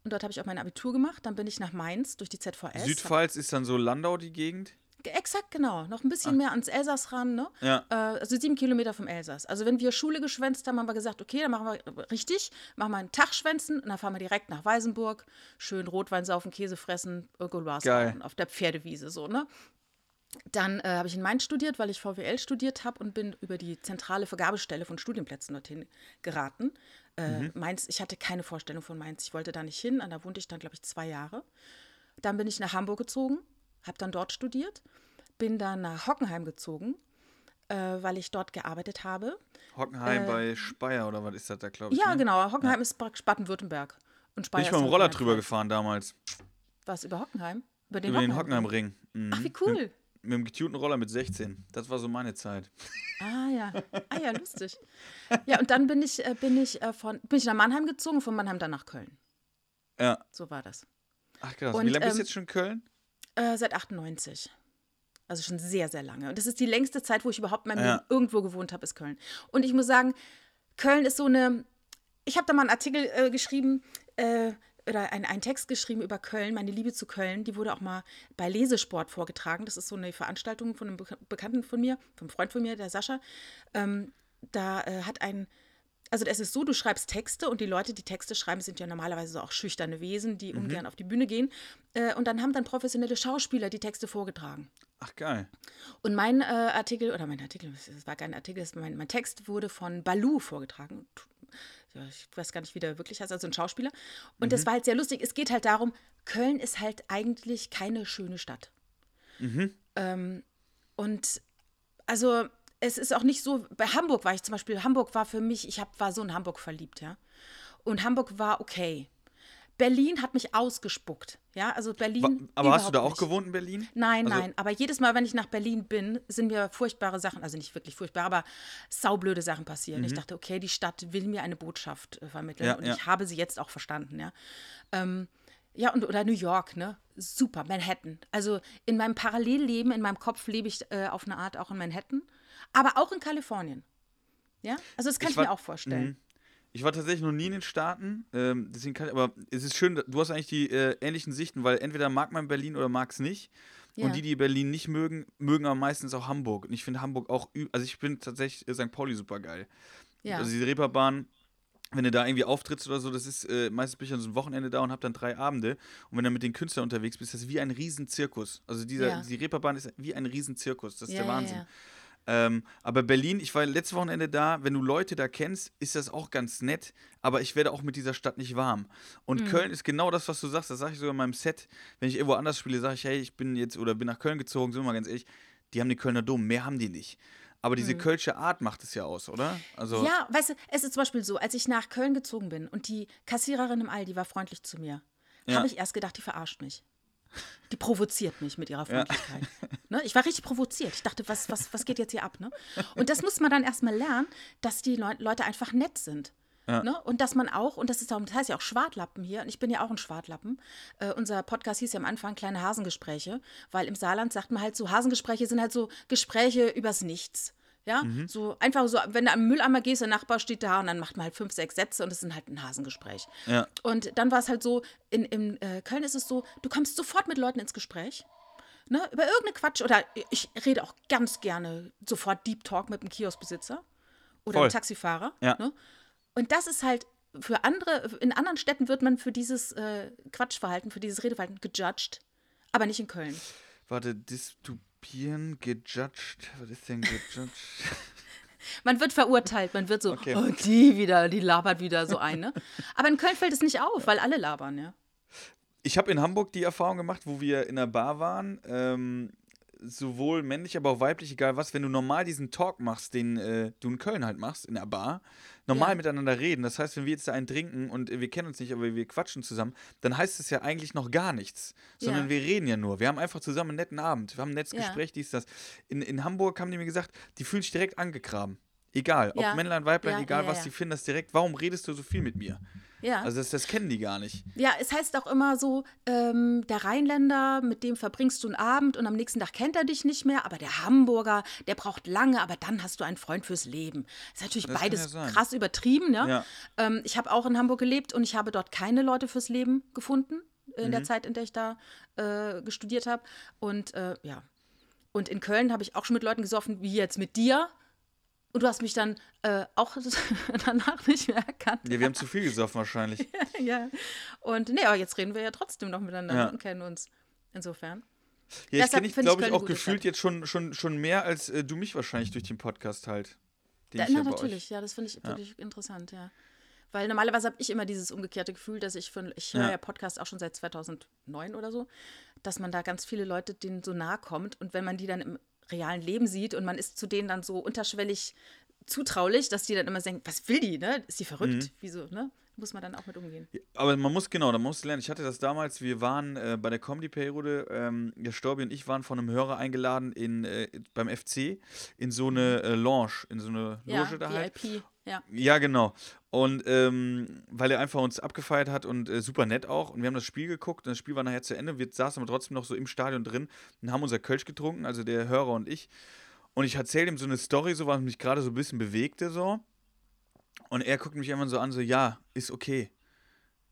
Und dort habe ich auch mein Abitur gemacht. Dann bin ich nach Mainz durch die ZVS. ja. Südpfalz ist dann so Landau die Gegend. Exakt, genau. Noch ein bisschen mehr ans Elsass ran. Ne? Ja. Äh, also sieben Kilometer vom Elsass. Also wenn wir Schule geschwänzt haben, haben wir gesagt, okay, dann machen wir richtig, machen wir einen Tag schwänzen und dann fahren wir direkt nach Weißenburg. Schön Rotwein saufen, Käse fressen, Gauloise Geil. auf der Pferdewiese so, ne? Dann äh, habe ich in Mainz studiert, weil ich VWL studiert habe und bin über die zentrale Vergabestelle von Studienplätzen dorthin geraten. Äh, Mainz, ich hatte keine Vorstellung von Mainz. Ich wollte da nicht hin. Da wohnte ich dann, glaube ich, zwei Jahre. Dann bin ich nach Hamburg gezogen, habe dann dort studiert. bin dann nach Hockenheim gezogen, äh, weil ich dort gearbeitet habe. Hockenheim bei Speyer oder was ist das da, glaube ich? Ja, ne? genau. Hockenheim ist praktisch Baden-Württemberg. Und Speyer Bin ich mit dem Roller Hockenheim drüber gefahren damals. Was, über Hockenheim? Über den Über den Hockenheimring? Hockenheimring. Mhm. Ach, wie cool. Mit, dem getunten Roller mit 16. Das war so meine Zeit. Ah ja, ah ja, <laughs> lustig. Ja, und dann bin ich, äh, bin ich äh, von bin ich nach Mannheim gezogen, von Mannheim dann nach Köln. Ja. So war das. Ach krass. Und, Wie lange bist ähm, du jetzt schon in Köln? Äh, seit 98. Also schon sehr, sehr lange. Und das ist die längste Zeit, wo ich überhaupt in meinem Ja. Leben irgendwo gewohnt habe, ist Köln. Und ich muss sagen, Köln ist so eine. Ich habe da mal einen Artikel äh, geschrieben, äh, oder ein- einen Text geschrieben über Köln, meine Liebe zu Köln. Die wurde auch mal bei Lesesport vorgetragen. Das ist so eine Veranstaltung von einem Be Bekannten von mir, vom Freund von mir, der Sascha. Ähm, da äh, hat ein. Also es ist so, du schreibst Texte und die Leute, die Texte schreiben, sind ja normalerweise so auch schüchterne Wesen, die ungern auf die Bühne gehen. Äh, und dann haben dann professionelle Schauspieler die Texte vorgetragen. Ach geil. Und mein äh, Artikel, oder mein Artikel, es war kein Artikel, mein, mein Text wurde von Balu vorgetragen. Ich weiß gar nicht, wie der wirklich heißt, also ein Schauspieler. Und das war halt sehr lustig. Es geht halt darum, Köln ist halt eigentlich keine schöne Stadt. Ähm, und also es ist auch nicht so, bei Hamburg war ich zum Beispiel, Hamburg war für mich, ich hab, war so in Hamburg verliebt, ja. Und Hamburg war okay. Berlin hat mich ausgespuckt, ja, also Berlin. Aber hast du da auch nicht. gewohnt in Berlin? Nein, Also- nein. Aber jedes Mal, wenn ich nach Berlin bin, sind mir furchtbare Sachen, also nicht wirklich furchtbar, aber saublöde Sachen passieren. Ich dachte, okay, die Stadt will mir eine Botschaft äh, vermitteln Mhm. Ja, und ja. ich habe sie jetzt auch verstanden, ja. Ähm, ja, und oder New York, ne? Super, Manhattan. Also in meinem Parallelleben, in meinem Kopf lebe ich äh, auf eine Art auch in Manhattan, aber auch in Kalifornien. Ja, also das kann ich, war- mir auch vorstellen. Ich war tatsächlich noch nie in den Staaten, ähm, deswegen kann ich, aber es ist schön, du hast eigentlich die äh, ähnlichen Sichten, weil entweder mag man Berlin oder mag es nicht. Ja. Und die, die Berlin nicht mögen, mögen aber meistens auch Hamburg. Und ich finde Hamburg auch, also ich finde tatsächlich äh, St. Pauli super geil. Ja. Also die Reeperbahn, wenn du da irgendwie auftrittst oder so, das ist, äh, meistens bin ich an so einem Wochenende da und habe dann drei Abende. Und wenn du mit den Künstlern unterwegs bist, das ist wie ein Riesenzirkus. Also dieser, Ja. die Reeperbahn ist wie ein Riesenzirkus. Das ist der Wahnsinn. Ähm, aber Berlin, ich war letztes Wochenende da, wenn du Leute da kennst, ist das auch ganz nett, aber ich werde auch mit dieser Stadt nicht warm. Und Köln ist genau das, was du sagst, das sage ich sogar in meinem Set. Wenn ich irgendwo anders spiele, sage ich, hey, ich bin jetzt oder bin nach Köln gezogen, sind wir mal ganz ehrlich, die haben den Kölner Dom, mehr haben die nicht. Aber diese kölsche Art macht es ja aus, oder? Also, Ja, weißt du, es ist zum Beispiel so, als ich nach Köln gezogen bin und die Kassiererin im Aldi war freundlich zu mir, Ja. habe ich erst gedacht, die verarscht mich. Die provoziert mich mit ihrer Freundlichkeit. Ne? Ich war richtig provoziert. Ich dachte, was, was, was geht jetzt hier ab? Ne? Und das muss man dann erstmal lernen, dass die Leu Leute einfach nett sind. Ne? Und dass man auch, und das ist auch, das heißt ja auch Schwartlappen hier, und ich bin ja auch ein Schwartlappen. Äh, unser Podcast hieß ja am Anfang kleine Hasengespräche, weil im Saarland sagt man halt so, Hasengespräche sind halt so Gespräche übers Nichts. Ja, so einfach so, wenn du am Mülleimer gehst, der Nachbar steht da und dann macht man halt fünf, sechs Sätze und es sind halt ein Hasengespräch. Ja. Und dann war es halt so, in, in äh, Köln ist es so, du kommst sofort mit Leuten ins Gespräch. Ne, über irgendeine Quatsch oder ich rede auch ganz gerne sofort Deep Talk mit einem Kioskbesitzer oder Voll. einem Taxifahrer. Ja. Ne? Und das ist halt für andere, in anderen Städten wird man für dieses äh, Quatschverhalten, für dieses Redeverhalten gejudged, aber nicht in Köln. warte, dystopieren, gejudged, was ist denn gejudged? <laughs> Man wird verurteilt, man wird so, Okay. oh, die wieder, die labert wieder so ein. Ne? Aber in Köln fällt es nicht auf, weil alle labern, ja. Ich habe in Hamburg die Erfahrung gemacht, wo wir in der Bar waren, ähm, sowohl männlich, aber auch weiblich, egal was, wenn du normal diesen Talk machst, den äh, du in Köln halt machst, in der Bar, normal Ja. miteinander reden. Das heißt, wenn wir jetzt da einen trinken und wir kennen uns nicht, aber wir quatschen zusammen, dann heißt es ja eigentlich noch gar nichts, sondern Ja. wir reden ja nur. Wir haben einfach zusammen einen netten Abend, wir haben ein nettes Ja. Gespräch, dies, das. In, in Hamburg haben die mir gesagt, die fühlen sich direkt angegraben. Egal, ob. Männlein, Weiblein, egal was, die finden das direkt. Warum redest du so viel mit mir? Ja. Also das, das kennen die gar nicht. Ja, es heißt auch immer so, ähm, der Rheinländer, mit dem verbringst du einen Abend und am nächsten Tag kennt er dich nicht mehr, aber der Hamburger, der braucht lange, aber dann hast du einen Freund fürs Leben. ist natürlich Das beides ja krass übertrieben. Ne? Ja. Ähm, ich habe auch in Hamburg gelebt und ich habe dort keine Leute fürs Leben gefunden, in Mhm. der Zeit, in der ich da äh, gestudiert habe. Und äh, ja. Und in Köln habe ich auch schon mit Leuten gesoffen, wie jetzt mit dir. Und du hast mich dann äh, auch <laughs> danach nicht mehr erkannt. Ja, wir haben zu viel gesoffen wahrscheinlich. <laughs> ja. Und nee, aber jetzt reden wir ja trotzdem noch miteinander Ja. und kennen uns. Insofern. Ja, ich kenne dich, glaube ich, auch gefühlt Stadt. jetzt schon, schon, schon mehr als äh, du mich wahrscheinlich durch den Podcast halt. Den Da, ich na, ja natürlich, euch- ja, das finde ich wirklich interessant, ja. Weil normalerweise habe ich immer dieses umgekehrte Gefühl, dass ich von, ich höre Ja. ja Podcast auch schon seit 2009 oder so, dass man da ganz viele Leute denen so nahe kommt und wenn man die dann im realen Leben sieht und man ist zu denen dann so unterschwellig zutraulich, dass die dann immer denken, was will die, ne? Ist die verrückt? Mhm. Wieso, ne? Muss man dann auch mit umgehen. Aber man muss, genau, da muss lernen. Ich hatte das damals, wir waren äh, bei der Comedy-Periode, ähm, der Storbi und ich waren von einem Hörer eingeladen in, äh, beim FC in so eine äh, Lounge, in so eine Loge ja, da halt. VIP, ja. Ja, genau. Und ähm, weil er einfach uns abgefeiert hat und äh, super nett auch. Und wir haben das Spiel geguckt und das Spiel war nachher zu Ende. Wir saßen aber trotzdem noch so im Stadion drin und haben unser Kölsch getrunken, also der Hörer und ich. Und ich erzählte ihm so eine Story, so was mich gerade so ein bisschen bewegte, so. Und er guckt mich irgendwann so an, so, ja, ist okay.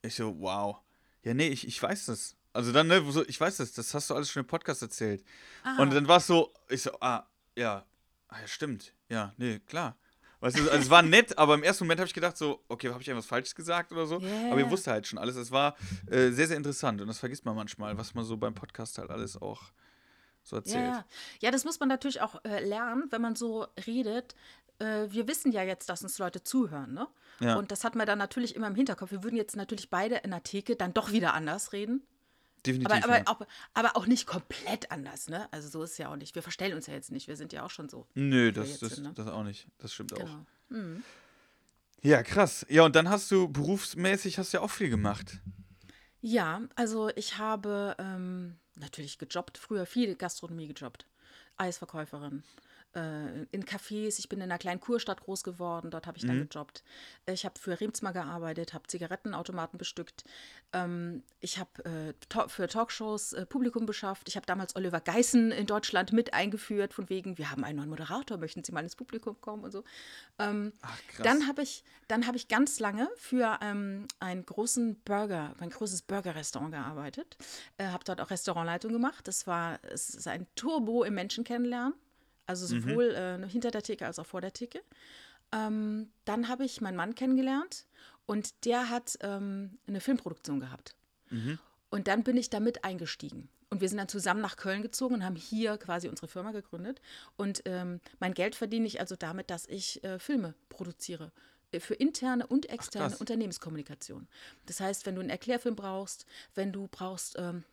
Ich so, wow. Ja, nee, ich, ich weiß das. Also dann, ne, so, ich weiß das, das hast du alles schon im Podcast erzählt. Ah. Und dann war es so, ich so, ah, ja, ah, ja, stimmt. Ja, nee, klar. Weißt du, also es war nett, aber im ersten Moment habe ich gedacht, so, okay, habe ich irgendwas Falsches gesagt oder so? Yeah. Aber ihr wusste halt schon alles. Es war äh, sehr, sehr interessant und das vergisst man manchmal, was man so beim Podcast halt alles auch so erzählt. ja. ja, das muss man natürlich auch äh, lernen, wenn man so redet. Äh, wir wissen ja jetzt, dass uns Leute zuhören, ne? Ja. Und das hat man dann natürlich immer im Hinterkopf. Wir würden jetzt natürlich beide in der Theke dann doch wieder anders reden. Definitiv. Aber, aber, ja. auch, aber auch nicht komplett anders, ne? Also so ist es ja auch nicht. Wir verstellen uns ja jetzt nicht. Wir sind ja auch schon so. Nö, das, das, sind, ne? das auch nicht. Das stimmt auch. Genau. Ja, krass. Ja, und dann hast du berufsmäßig hast du ja auch viel gemacht. Ja, also ich habe ähm, natürlich gejobbt, früher viel Gastronomie gejobbt. Eisverkäuferin. Äh, in Cafés, ich bin in einer kleinen Kurstadt groß geworden, dort habe ich dann gejobbt. Ich habe für Remsmar gearbeitet, habe Zigarettenautomaten bestückt. Ähm, ich habe äh, to für Talkshows äh, Publikum beschafft. Ich habe damals Oliver Geißen in Deutschland mit eingeführt, von wegen, wir haben einen neuen Moderator, möchten Sie mal ins Publikum kommen und so. Ähm, Ach, krass. dann habe ich, dann habe ich ganz lange für ähm, einen großen Burger, ein großes Burger-Restaurant gearbeitet. Äh, habe dort auch Restaurantleitung gemacht. Das war, es ist ein Turbo im Menschen kennenlernen. Also sowohl äh, hinter der Theke als auch vor der Theke. Ähm, dann habe ich meinen Mann kennengelernt und der hat ähm, eine Filmproduktion gehabt. Und dann bin ich damit eingestiegen. Und wir sind dann zusammen nach Köln gezogen und haben hier quasi unsere Firma gegründet. Und ähm, mein Geld verdiene ich also damit, dass ich äh, Filme produziere. Äh, Für interne und externe krass. Unternehmenskommunikation. Das heißt, wenn du einen Erklärfilm brauchst, wenn du brauchst, ähm,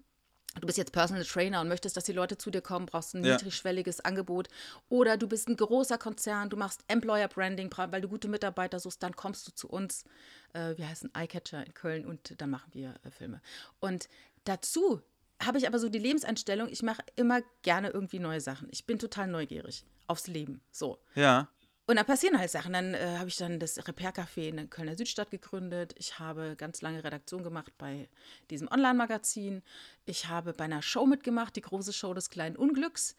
du bist jetzt Personal Trainer und möchtest, dass die Leute zu dir kommen, brauchst ein Ja. niedrigschwelliges Angebot. Oder du bist ein großer Konzern, du machst Employer Branding, bra- weil du gute Mitarbeiter suchst, dann kommst du zu uns. Äh, wir heißen Eyecatcher in Köln und dann machen wir äh, Filme. Und dazu habe ich aber so die Lebenseinstellung, ich mache immer gerne irgendwie neue Sachen. Ich bin total neugierig aufs Leben. So. Ja. Und dann passieren halt Sachen. Dann äh, habe ich dann das Repair-Café in der Kölner Südstadt gegründet. Ich habe ganz lange Redaktion gemacht bei diesem Online-Magazin. Ich habe bei einer Show mitgemacht, die große Show des kleinen Unglücks.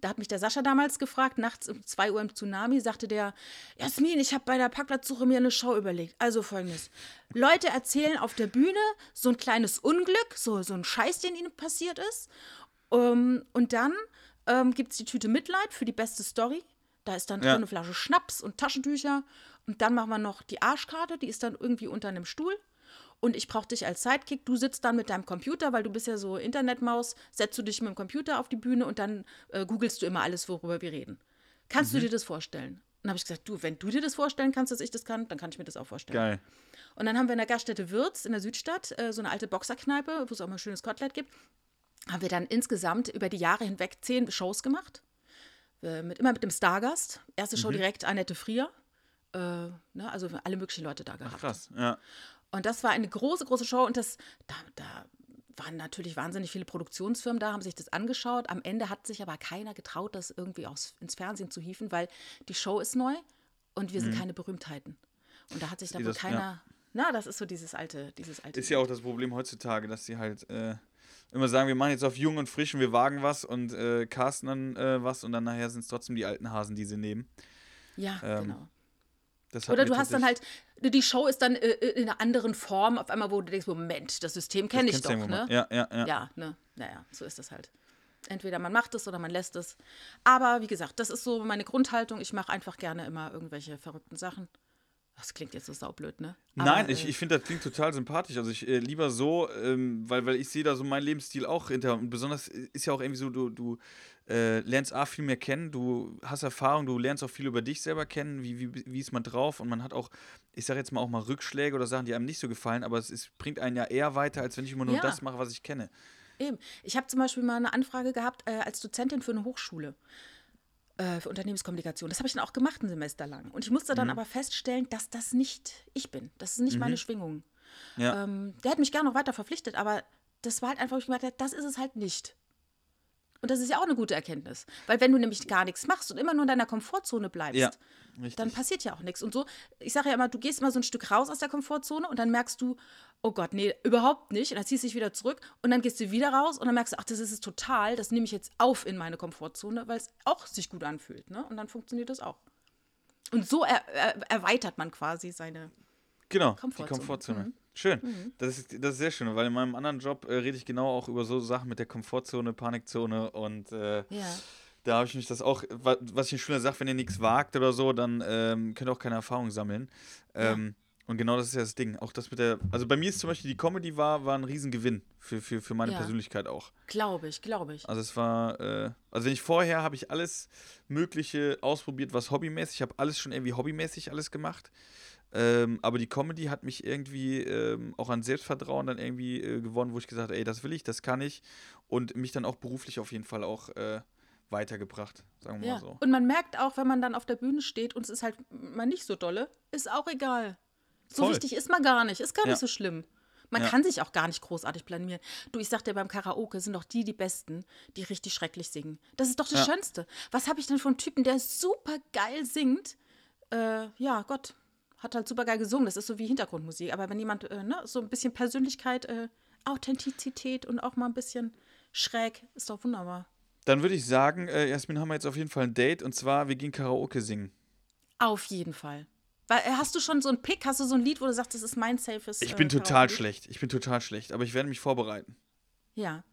Da hat mich der Sascha damals gefragt, nachts um 2 Uhr im Tsunami, sagte der, Jasmin, ich habe bei der Parkplatzsuche mir eine Show überlegt. Also folgendes. Leute erzählen auf der Bühne so ein kleines Unglück, so, so ein Scheiß, den ihnen passiert ist. Ähm, und dann ähm, gibt es die Tüte Mitleid für die beste Story. Da ist dann Ja. eine Flasche Schnaps und Taschentücher. Und dann machen wir noch die Arschkarte, die ist dann irgendwie unter einem Stuhl. Und ich brauche dich als Sidekick. Du sitzt dann mit deinem Computer, weil du bist ja so Internetmaus, setzt du dich mit dem Computer auf die Bühne und dann äh, googelst du immer alles, worüber wir reden. Kannst du dir das vorstellen? Dann habe ich gesagt, du, wenn du dir das vorstellen kannst, dass ich das kann, dann kann ich mir das auch vorstellen. Geil. Und dann haben wir in der Gaststätte Würz in der Südstadt äh, so eine alte Boxerkneipe, wo es auch mal schönes Kotelett gibt. Haben wir dann insgesamt über die Jahre hinweg zehn Shows gemacht. Äh, mit, immer mit dem Stargast. Erste Mhm. Show direkt Annette Frier. Äh, ne, also alle möglichen Leute da gehabt. Krass. Ja. Und das war eine große, große Show und das, da, da waren natürlich wahnsinnig viele Produktionsfirmen da, haben sich das angeschaut. Am Ende hat sich aber keiner getraut, das irgendwie aus, ins Fernsehen zu hieven, weil die Show ist neu und wir sind keine Berühmtheiten. Und da hat sich da wohl Mhm. das- ja. keiner. Na, das ist so dieses alte, dieses alte. Ist ja auch das Problem heutzutage, dass sie halt äh, immer sagen, wir machen jetzt auf jung und frisch und wir wagen was und äh, casten dann äh, was und dann nachher sind es trotzdem die alten Hasen, die sie nehmen. ja, ähm, genau. Oder du hast dann halt, die Show ist dann äh, äh, in einer anderen Form, auf einmal, wo du denkst, Moment, das System kenne ich doch, ne? Ja, ja, ja. Ja, ne? Naja, so ist das halt. Entweder man macht es oder man lässt es. Aber wie gesagt, das ist so meine Grundhaltung. Ich mache einfach gerne immer irgendwelche verrückten Sachen. Das klingt jetzt so saublöd, ne? Nein, Aber, ich, äh, ich finde, das klingt total sympathisch. Also ich äh, lieber so, ähm, weil, weil ich sehe da so meinen Lebensstil auch hinter. Und besonders ist ja auch irgendwie so, du, du äh, lernst A viel mehr kennen, du hast Erfahrung, du lernst auch viel über dich selber kennen, wie, wie, wie ist man drauf und man hat auch, ich sage jetzt mal auch mal Rückschläge oder Sachen, die einem nicht so gefallen, aber es ist, bringt einen ja eher weiter, als wenn ich immer nur Ja. das mache, was ich kenne. Eben. Ich habe zum Beispiel mal eine Anfrage gehabt äh, als Dozentin für eine Hochschule äh, für Unternehmenskommunikation. Das habe ich dann auch gemacht ein Semester lang. Und ich musste Mhm. dann aber feststellen, dass das nicht ich bin. Das ist nicht meine Schwingung. Ja. Ähm, der hätte mich gerne noch weiter verpflichtet, aber das war halt einfach, wo ich gemerkt habe, das ist es halt nicht. Und das ist ja auch eine gute Erkenntnis. Weil wenn du nämlich gar nichts machst und immer nur in deiner Komfortzone bleibst, Ja, dann passiert ja auch nichts. Und so, ich sage ja immer, du gehst immer so ein Stück raus aus der Komfortzone und dann merkst du, oh Gott, nee, überhaupt nicht. Und dann ziehst du dich wieder zurück und dann gehst du wieder raus und dann merkst du, ach, das ist es total, das nehme ich jetzt auf in meine Komfortzone, weil es auch sich gut anfühlt. Ne? Und dann funktioniert das auch. Und so er, er, erweitert man quasi seine. Genau, die Komfortzone. Komfortzone. Schön. Das, ist, das ist sehr schön, weil in meinem anderen Job äh, rede ich genau auch über so Sachen mit der Komfortzone, Panikzone und äh, Ja. da habe ich mich das auch, wa- was ich eine schöne Sache, wenn ihr nichts wagt oder so, dann ähm, könnt ihr auch keine Erfahrung sammeln. Ähm, Und genau das ist ja das Ding. Auch das mit der, also bei mir ist zum Beispiel die Comedy war, war ein Riesengewinn für, für, für meine Ja. Persönlichkeit auch. Glaube ich, glaube ich. Also es war, äh, also wenn ich vorher habe ich alles Mögliche ausprobiert, was hobbymäßig, ich habe alles schon irgendwie hobbymäßig alles gemacht. Ähm, aber die Comedy hat mich irgendwie ähm, auch an Selbstvertrauen dann irgendwie äh, gewonnen, wo ich gesagt habe, ey, das will ich, das kann ich. Und mich dann auch beruflich auf jeden Fall auch äh, weitergebracht, sagen wir Ja. mal so. Und man merkt auch, wenn man dann auf der Bühne steht und es ist halt mal nicht so dolle, ist auch egal. So Voll. wichtig ist man gar nicht, ist gar Ja. nicht so schlimm. Man Ja. kann sich auch gar nicht großartig blamieren. Du, ich sag dir, beim Karaoke sind doch die die Besten, die richtig schrecklich singen. Das ist doch das. Schönste. Was habe ich denn von Typen, der super geil singt? Äh, ja, Gott, hat halt super geil gesungen. Das ist so wie Hintergrundmusik. Aber wenn jemand, äh, ne, so ein bisschen Persönlichkeit, äh, Authentizität und auch mal ein bisschen schräg, ist doch wunderbar. Dann würde ich sagen, äh, Jasmin, haben wir jetzt auf jeden Fall ein Date und zwar, wir gehen Karaoke singen. Auf jeden Fall. Weil, äh, hast du schon so einen Pick? Hast du so ein Lied, wo du sagst, das ist mein safes Ich äh, bin total Karaoke-Lied? schlecht. Ich bin total schlecht, aber ich werde mich vorbereiten. Ja.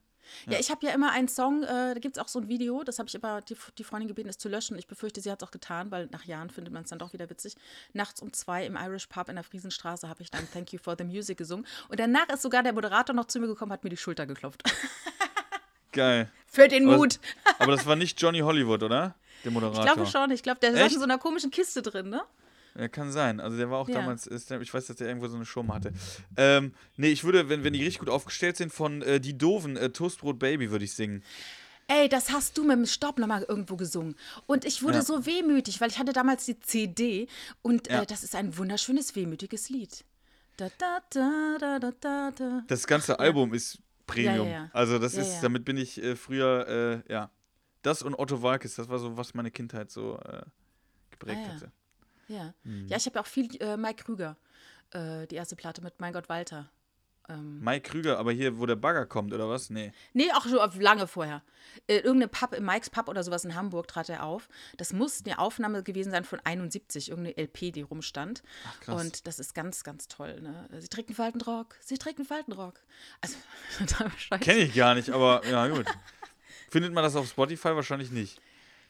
Ja, ich habe ja immer einen Song, äh, da gibt es auch so ein Video, das habe ich aber die, die Freundin gebeten, es zu löschen. Ich befürchte, sie hat es auch getan, weil nach Jahren findet man es dann doch wieder witzig. Nachts um zwei im Irish Pub in der Friesenstraße habe ich dann Thank You for the Music gesungen. Und danach ist sogar der Moderator noch zu mir gekommen, hat mir die Schulter geklopft. <laughs> Geil. Für den Aber- Mut. Aber das war nicht Johnny Hollywood, oder? Der Moderator. Ich glaube schon. Ich glaube, der saß Echt? in so einer komischen Kiste drin, ne? Ja, kann sein. Also der war auch Ja. damals, ich weiß, dass der irgendwo so eine Show mal hatte. Ähm, nee, ich würde, wenn, wenn die richtig gut aufgestellt sind, von äh, Die Doofen, äh, Toastbrot Baby würde ich singen. Ey, das hast du mit dem Stoppler mal irgendwo gesungen. Und ich wurde Ja. so wehmütig, weil ich hatte damals die CD und Ja. äh, das ist ein wunderschönes, wehmütiges Lied. Da, da, da, da, da, da, da. Das ganze Album ist Premium. Ja, ja, ja. Also das Ja, ist, ja. damit bin ich äh, früher, äh, ja. Das und Otto Walkes, das war so, was meine Kindheit so äh, geprägt Ah, ja. hatte. Ja, Mhm. ja ich habe ja auch viel äh, Mike Krüger, äh, die erste Platte mit Mein Gott Walter. Ähm, Mike Krüger, aber hier, wo der Bagger kommt, oder was? Nee. nee, auch schon auf- lange vorher. Äh, irgendeine Pub, im Mikes Pub oder sowas in Hamburg trat er auf. Das muss eine Aufnahme gewesen sein von 71, irgendeine LP, die rumstand. krass. Und das ist ganz, ganz toll. Ne? Sie trägt einen Faltenrock, sie trägt einen Faltenrock. Also. <laughs> Kenne ich gar nicht, aber ja, gut. Findet man das auf Spotify? Wahrscheinlich nicht.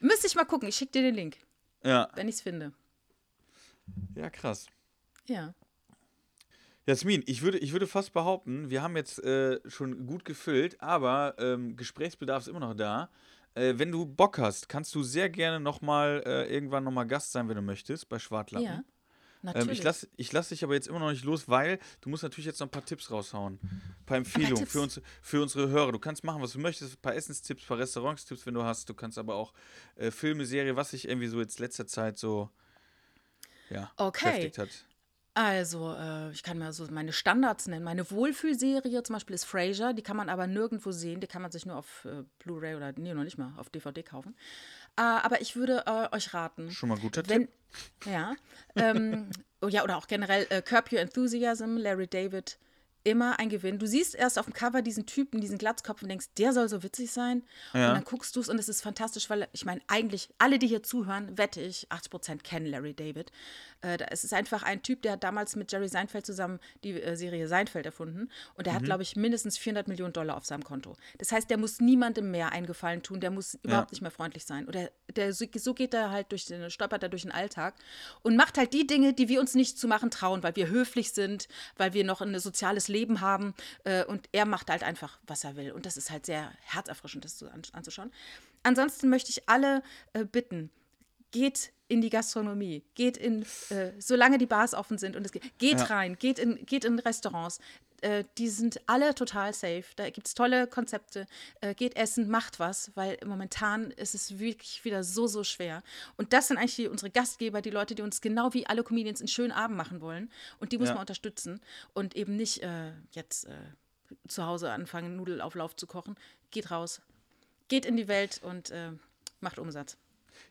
Müsste ich mal gucken, ich schicke dir den Link, Ja, wenn ich es finde. Ja, krass. Ja. Jasmin, ich würde, ich würde fast behaupten, wir haben jetzt äh, schon gut gefüllt, aber ähm, Gesprächsbedarf ist immer noch da. Äh, wenn du Bock hast, kannst du sehr gerne nochmal äh, irgendwann nochmal Gast sein, wenn du möchtest, bei Schwartlappen. Ja. Ähm, Natürlich. ich lasse ich lass dich aber jetzt immer noch nicht los, weil du musst natürlich jetzt noch ein paar Tipps raushauen. Ein paar Empfehlungen für, uns, für unsere Hörer. Du kannst machen, was du möchtest. Ein paar Essenstipps, ein paar Restaurantstipps, wenn du hast. Du kannst aber auch äh, Filme, Serie, was sich irgendwie so jetzt letzter Zeit so ja, Okay. beschäftigt hat. Also, äh, ich kann mal so meine Standards nennen. Meine Wohlfühlserie zum Beispiel ist Frasier. Die kann man aber nirgendwo sehen. Die kann man sich nur auf äh, Blu-ray oder, nee, noch nicht mal, auf DVD kaufen. Äh, aber ich würde äh, euch raten, Schon mal guter wenn, Tipp. <laughs> ja, ähm, oh ja, oder auch generell äh, Curb Your Enthusiasm, Larry David immer ein Gewinn. Du siehst erst auf dem Cover diesen Typen, diesen Glatzkopf und denkst, der soll so witzig sein. Ja. Und dann guckst du es und es ist fantastisch, weil ich meine, eigentlich alle, die hier zuhören, wette ich, 80% kennen Larry David. Äh, es ist einfach ein Typ, der hat damals mit Jerry Seinfeld zusammen die äh, Serie Seinfeld erfunden. Und der Mhm. hat, glaube ich, mindestens 400 Millionen Dollar auf seinem Konto. Das heißt, der muss niemandem mehr einen Gefallen tun, der muss überhaupt nicht mehr freundlich sein. Oder der, so geht er halt durch den, stolpert er durch den Alltag und macht halt die Dinge, die wir uns nicht zu machen trauen, weil wir höflich sind, weil wir noch ein soziales Leben haben. Äh, und er macht halt einfach, was er will. Und das ist halt sehr herzerfrischend, das anzuschauen. Ansonsten möchte ich alle äh, bitten, geht in die Gastronomie, geht in, äh, solange die Bars offen sind und es geht, geht Ja. rein, geht in, geht in Restaurants. Äh, die sind alle total safe. Da gibt es tolle Konzepte. Äh, geht essen, macht was, weil momentan ist es wirklich wieder so, so schwer. Und das sind eigentlich die, unsere Gastgeber, die Leute, die uns genau wie alle Comedians einen schönen Abend machen wollen. Und die muss Ja. man unterstützen und eben nicht äh, jetzt zu Hause anfangen, Nudelauflauf zu kochen. Geht raus, geht in die Welt und macht Umsatz.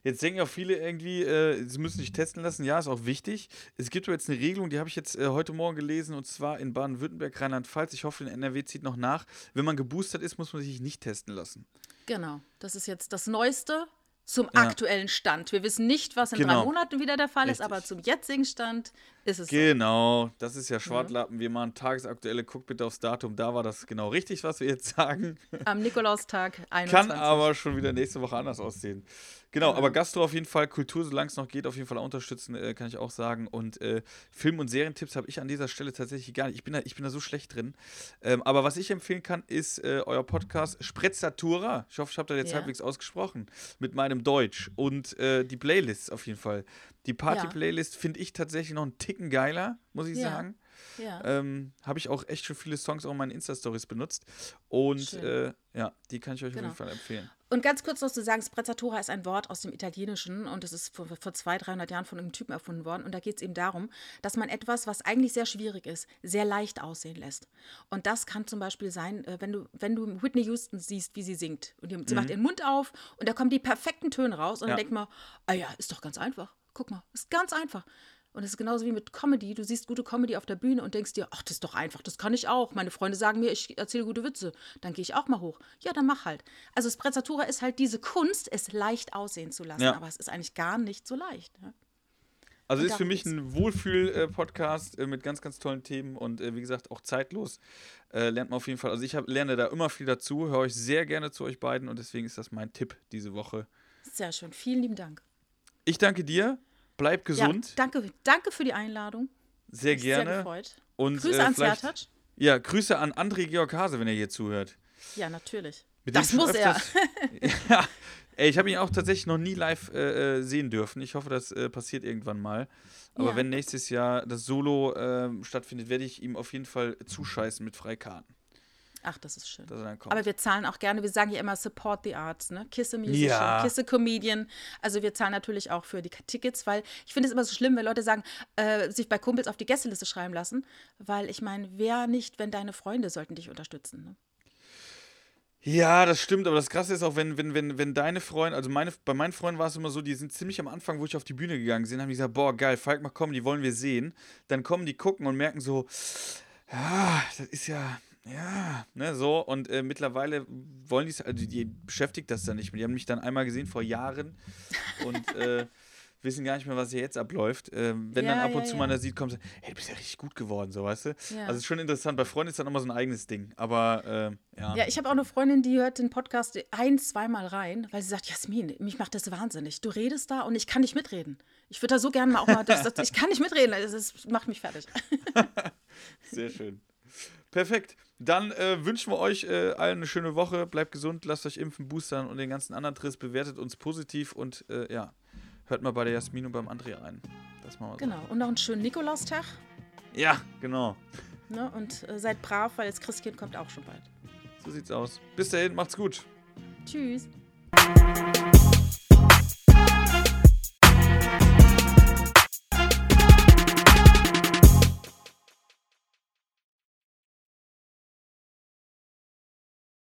Jetzt denken auch viele irgendwie, äh, sie müssen sich testen lassen. Ja, ist auch wichtig. Es gibt aber jetzt eine Regelung, die habe ich jetzt äh, heute Morgen gelesen, und zwar in Baden-Württemberg, Rheinland-Pfalz. Ich hoffe, in NRW zieht noch nach. Wenn man geboostert ist, muss man sich nicht testen lassen. Genau, das ist jetzt das Neueste zum Ja. aktuellen Stand. Wir wissen nicht, was in Genau. drei Monaten wieder der Fall ist, Richtig. aber zum jetzigen Stand ist es so. Genau, das ist ja Schwartlappen. Wir machen tagesaktuelle, guckt bitte aufs Datum. Da war das genau richtig, was wir jetzt sagen. Am Nikolaustag 21. Kann aber schon wieder nächste Woche anders aussehen. Genau, aber Gastro auf jeden Fall, Kultur, solange es noch geht, auf jeden Fall unterstützen, äh, kann ich auch sagen. Und äh, Film- und Serientipps habe ich an dieser Stelle tatsächlich gar nicht. Ich bin da, ich bin da so schlecht drin. Ähm, aber was ich empfehlen kann, ist äh, euer Podcast Sprezzatura. Ich hoffe, ich habe das jetzt Ja. halbwegs ausgesprochen. Mit meinem Deutsch. Und äh, die Playlists auf jeden Fall. Die Party-Playlist finde ich tatsächlich noch einen Ticken geiler, muss ich Ja. sagen. Ja. Ähm, habe ich auch echt schon viele Songs auch in meinen Insta-Stories benutzt. Und äh, ja, die kann ich euch Genau. auf jeden Fall empfehlen. Und ganz kurz noch zu sagen, Sprezzatura ist ein Wort aus dem Italienischen und es ist vor, vor 200, 300 Jahren von einem Typen erfunden worden. Und da geht es eben darum, dass man etwas, was eigentlich sehr schwierig ist, sehr leicht aussehen lässt. Und das kann zum Beispiel sein, äh, wenn du, wenn du Whitney Houston siehst, wie sie singt. Und die, sie macht ihren Mund auf und da kommen die perfekten Töne raus. Und Ja. dann denkt man, ah ja, ist doch ganz einfach. Guck mal, ist ganz einfach. Und es ist genauso wie mit Comedy. Du siehst gute Comedy auf der Bühne und denkst dir, ach, das ist doch einfach, das kann ich auch. Meine Freunde sagen mir, ich erzähle gute Witze. Dann gehe ich auch mal hoch. Ja, dann mach halt. Also Sprezzatura ist halt diese Kunst, es leicht aussehen zu lassen. Ja. Aber es ist eigentlich gar nicht so leicht. Ja? Also Und ist für mich geht's. ein Wohlfühl-Podcast äh, mit ganz, ganz tollen Themen und äh, wie gesagt auch zeitlos. Äh, lernt man auf jeden Fall. Also ich hab, lerne da immer viel dazu, höre euch sehr gerne zu euch beiden und deswegen ist das mein Tipp diese Woche. Sehr schön. Vielen lieben Dank. Ich danke dir, bleib gesund, Ja, danke, danke für die Einladung. sehr Mich Sehr gerne. gefreut. und Grüße äh, an Sertac. Ja, Grüße an André Georg Hase, wenn er hier zuhört. Ja, natürlich. Mit Das muss er. öfters- <laughs> ja, ey, ich habe ihn auch tatsächlich noch nie live äh, äh, sehen dürfen. Ich hoffe, das äh, passiert irgendwann mal. Aber Ja. wenn nächstes Jahr das Solo ähm, stattfindet, werde ich ihm auf jeden Fall zuscheißen mit Freikarten, Ach, das ist schön. er. Aber wir zahlen auch gerne, wir sagen ja immer Support the Arts, ne? Kiss a Musician, Ja. Kiss a Comedian. Also wir zahlen natürlich auch für die Tickets, weil ich finde es immer so schlimm, wenn Leute sagen, äh, sich bei Kumpels auf die Gästeliste schreiben lassen, weil ich meine, wer nicht, wenn deine Freunde sollten dich unterstützen. Ne? Ja, das stimmt, aber das Krasse ist auch, wenn, wenn, wenn, wenn deine Freunde, also meine, bei meinen Freunden war es immer so, die sind ziemlich am Anfang, wo ich auf die Bühne gegangen bin, haben die gesagt, boah, geil, Falk, mal kommen, die wollen wir sehen. Dann kommen die gucken und merken so, ja, das ist ja, ja, ne, so. Und äh, mittlerweile wollen die es, also die beschäftigt das dann nicht mehr. Die haben mich dann einmal gesehen vor Jahren und <laughs> äh, wissen gar nicht mehr, was hier jetzt abläuft. Ähm, wenn dann Ja, ab und ja, zu ja. mal einer sieht, kommt hey, du bist ja richtig gut geworden, so, weißt du? Ja. Also es ist schon interessant. Bei Freunden ist dann immer so ein eigenes Ding. Aber äh, ja. Ja, ich habe auch eine Freundin, die hört den Podcast ein, zweimal rein, weil sie sagt, Jasmin, mich macht das wahnsinnig. Du redest da und ich kann nicht mitreden. Ich würde da so gerne mal auch mal, das, das, ich kann nicht mitreden, das, das macht mich fertig. <laughs> Sehr schön. Perfekt. Dann äh, wünschen wir euch äh, allen eine schöne Woche. Bleibt gesund, lasst euch impfen, boostern und den ganzen anderen Triss. Bewertet uns positiv und äh, ja, hört mal bei der Jasmin und beim André ein. Das machen wir Genau. Und noch einen schönen Nikolaustag. so. Ja, genau. Ne? Und äh, seid brav, weil das Christkind kommt auch schon bald. So sieht's aus. Bis dahin, macht's gut. Tschüss.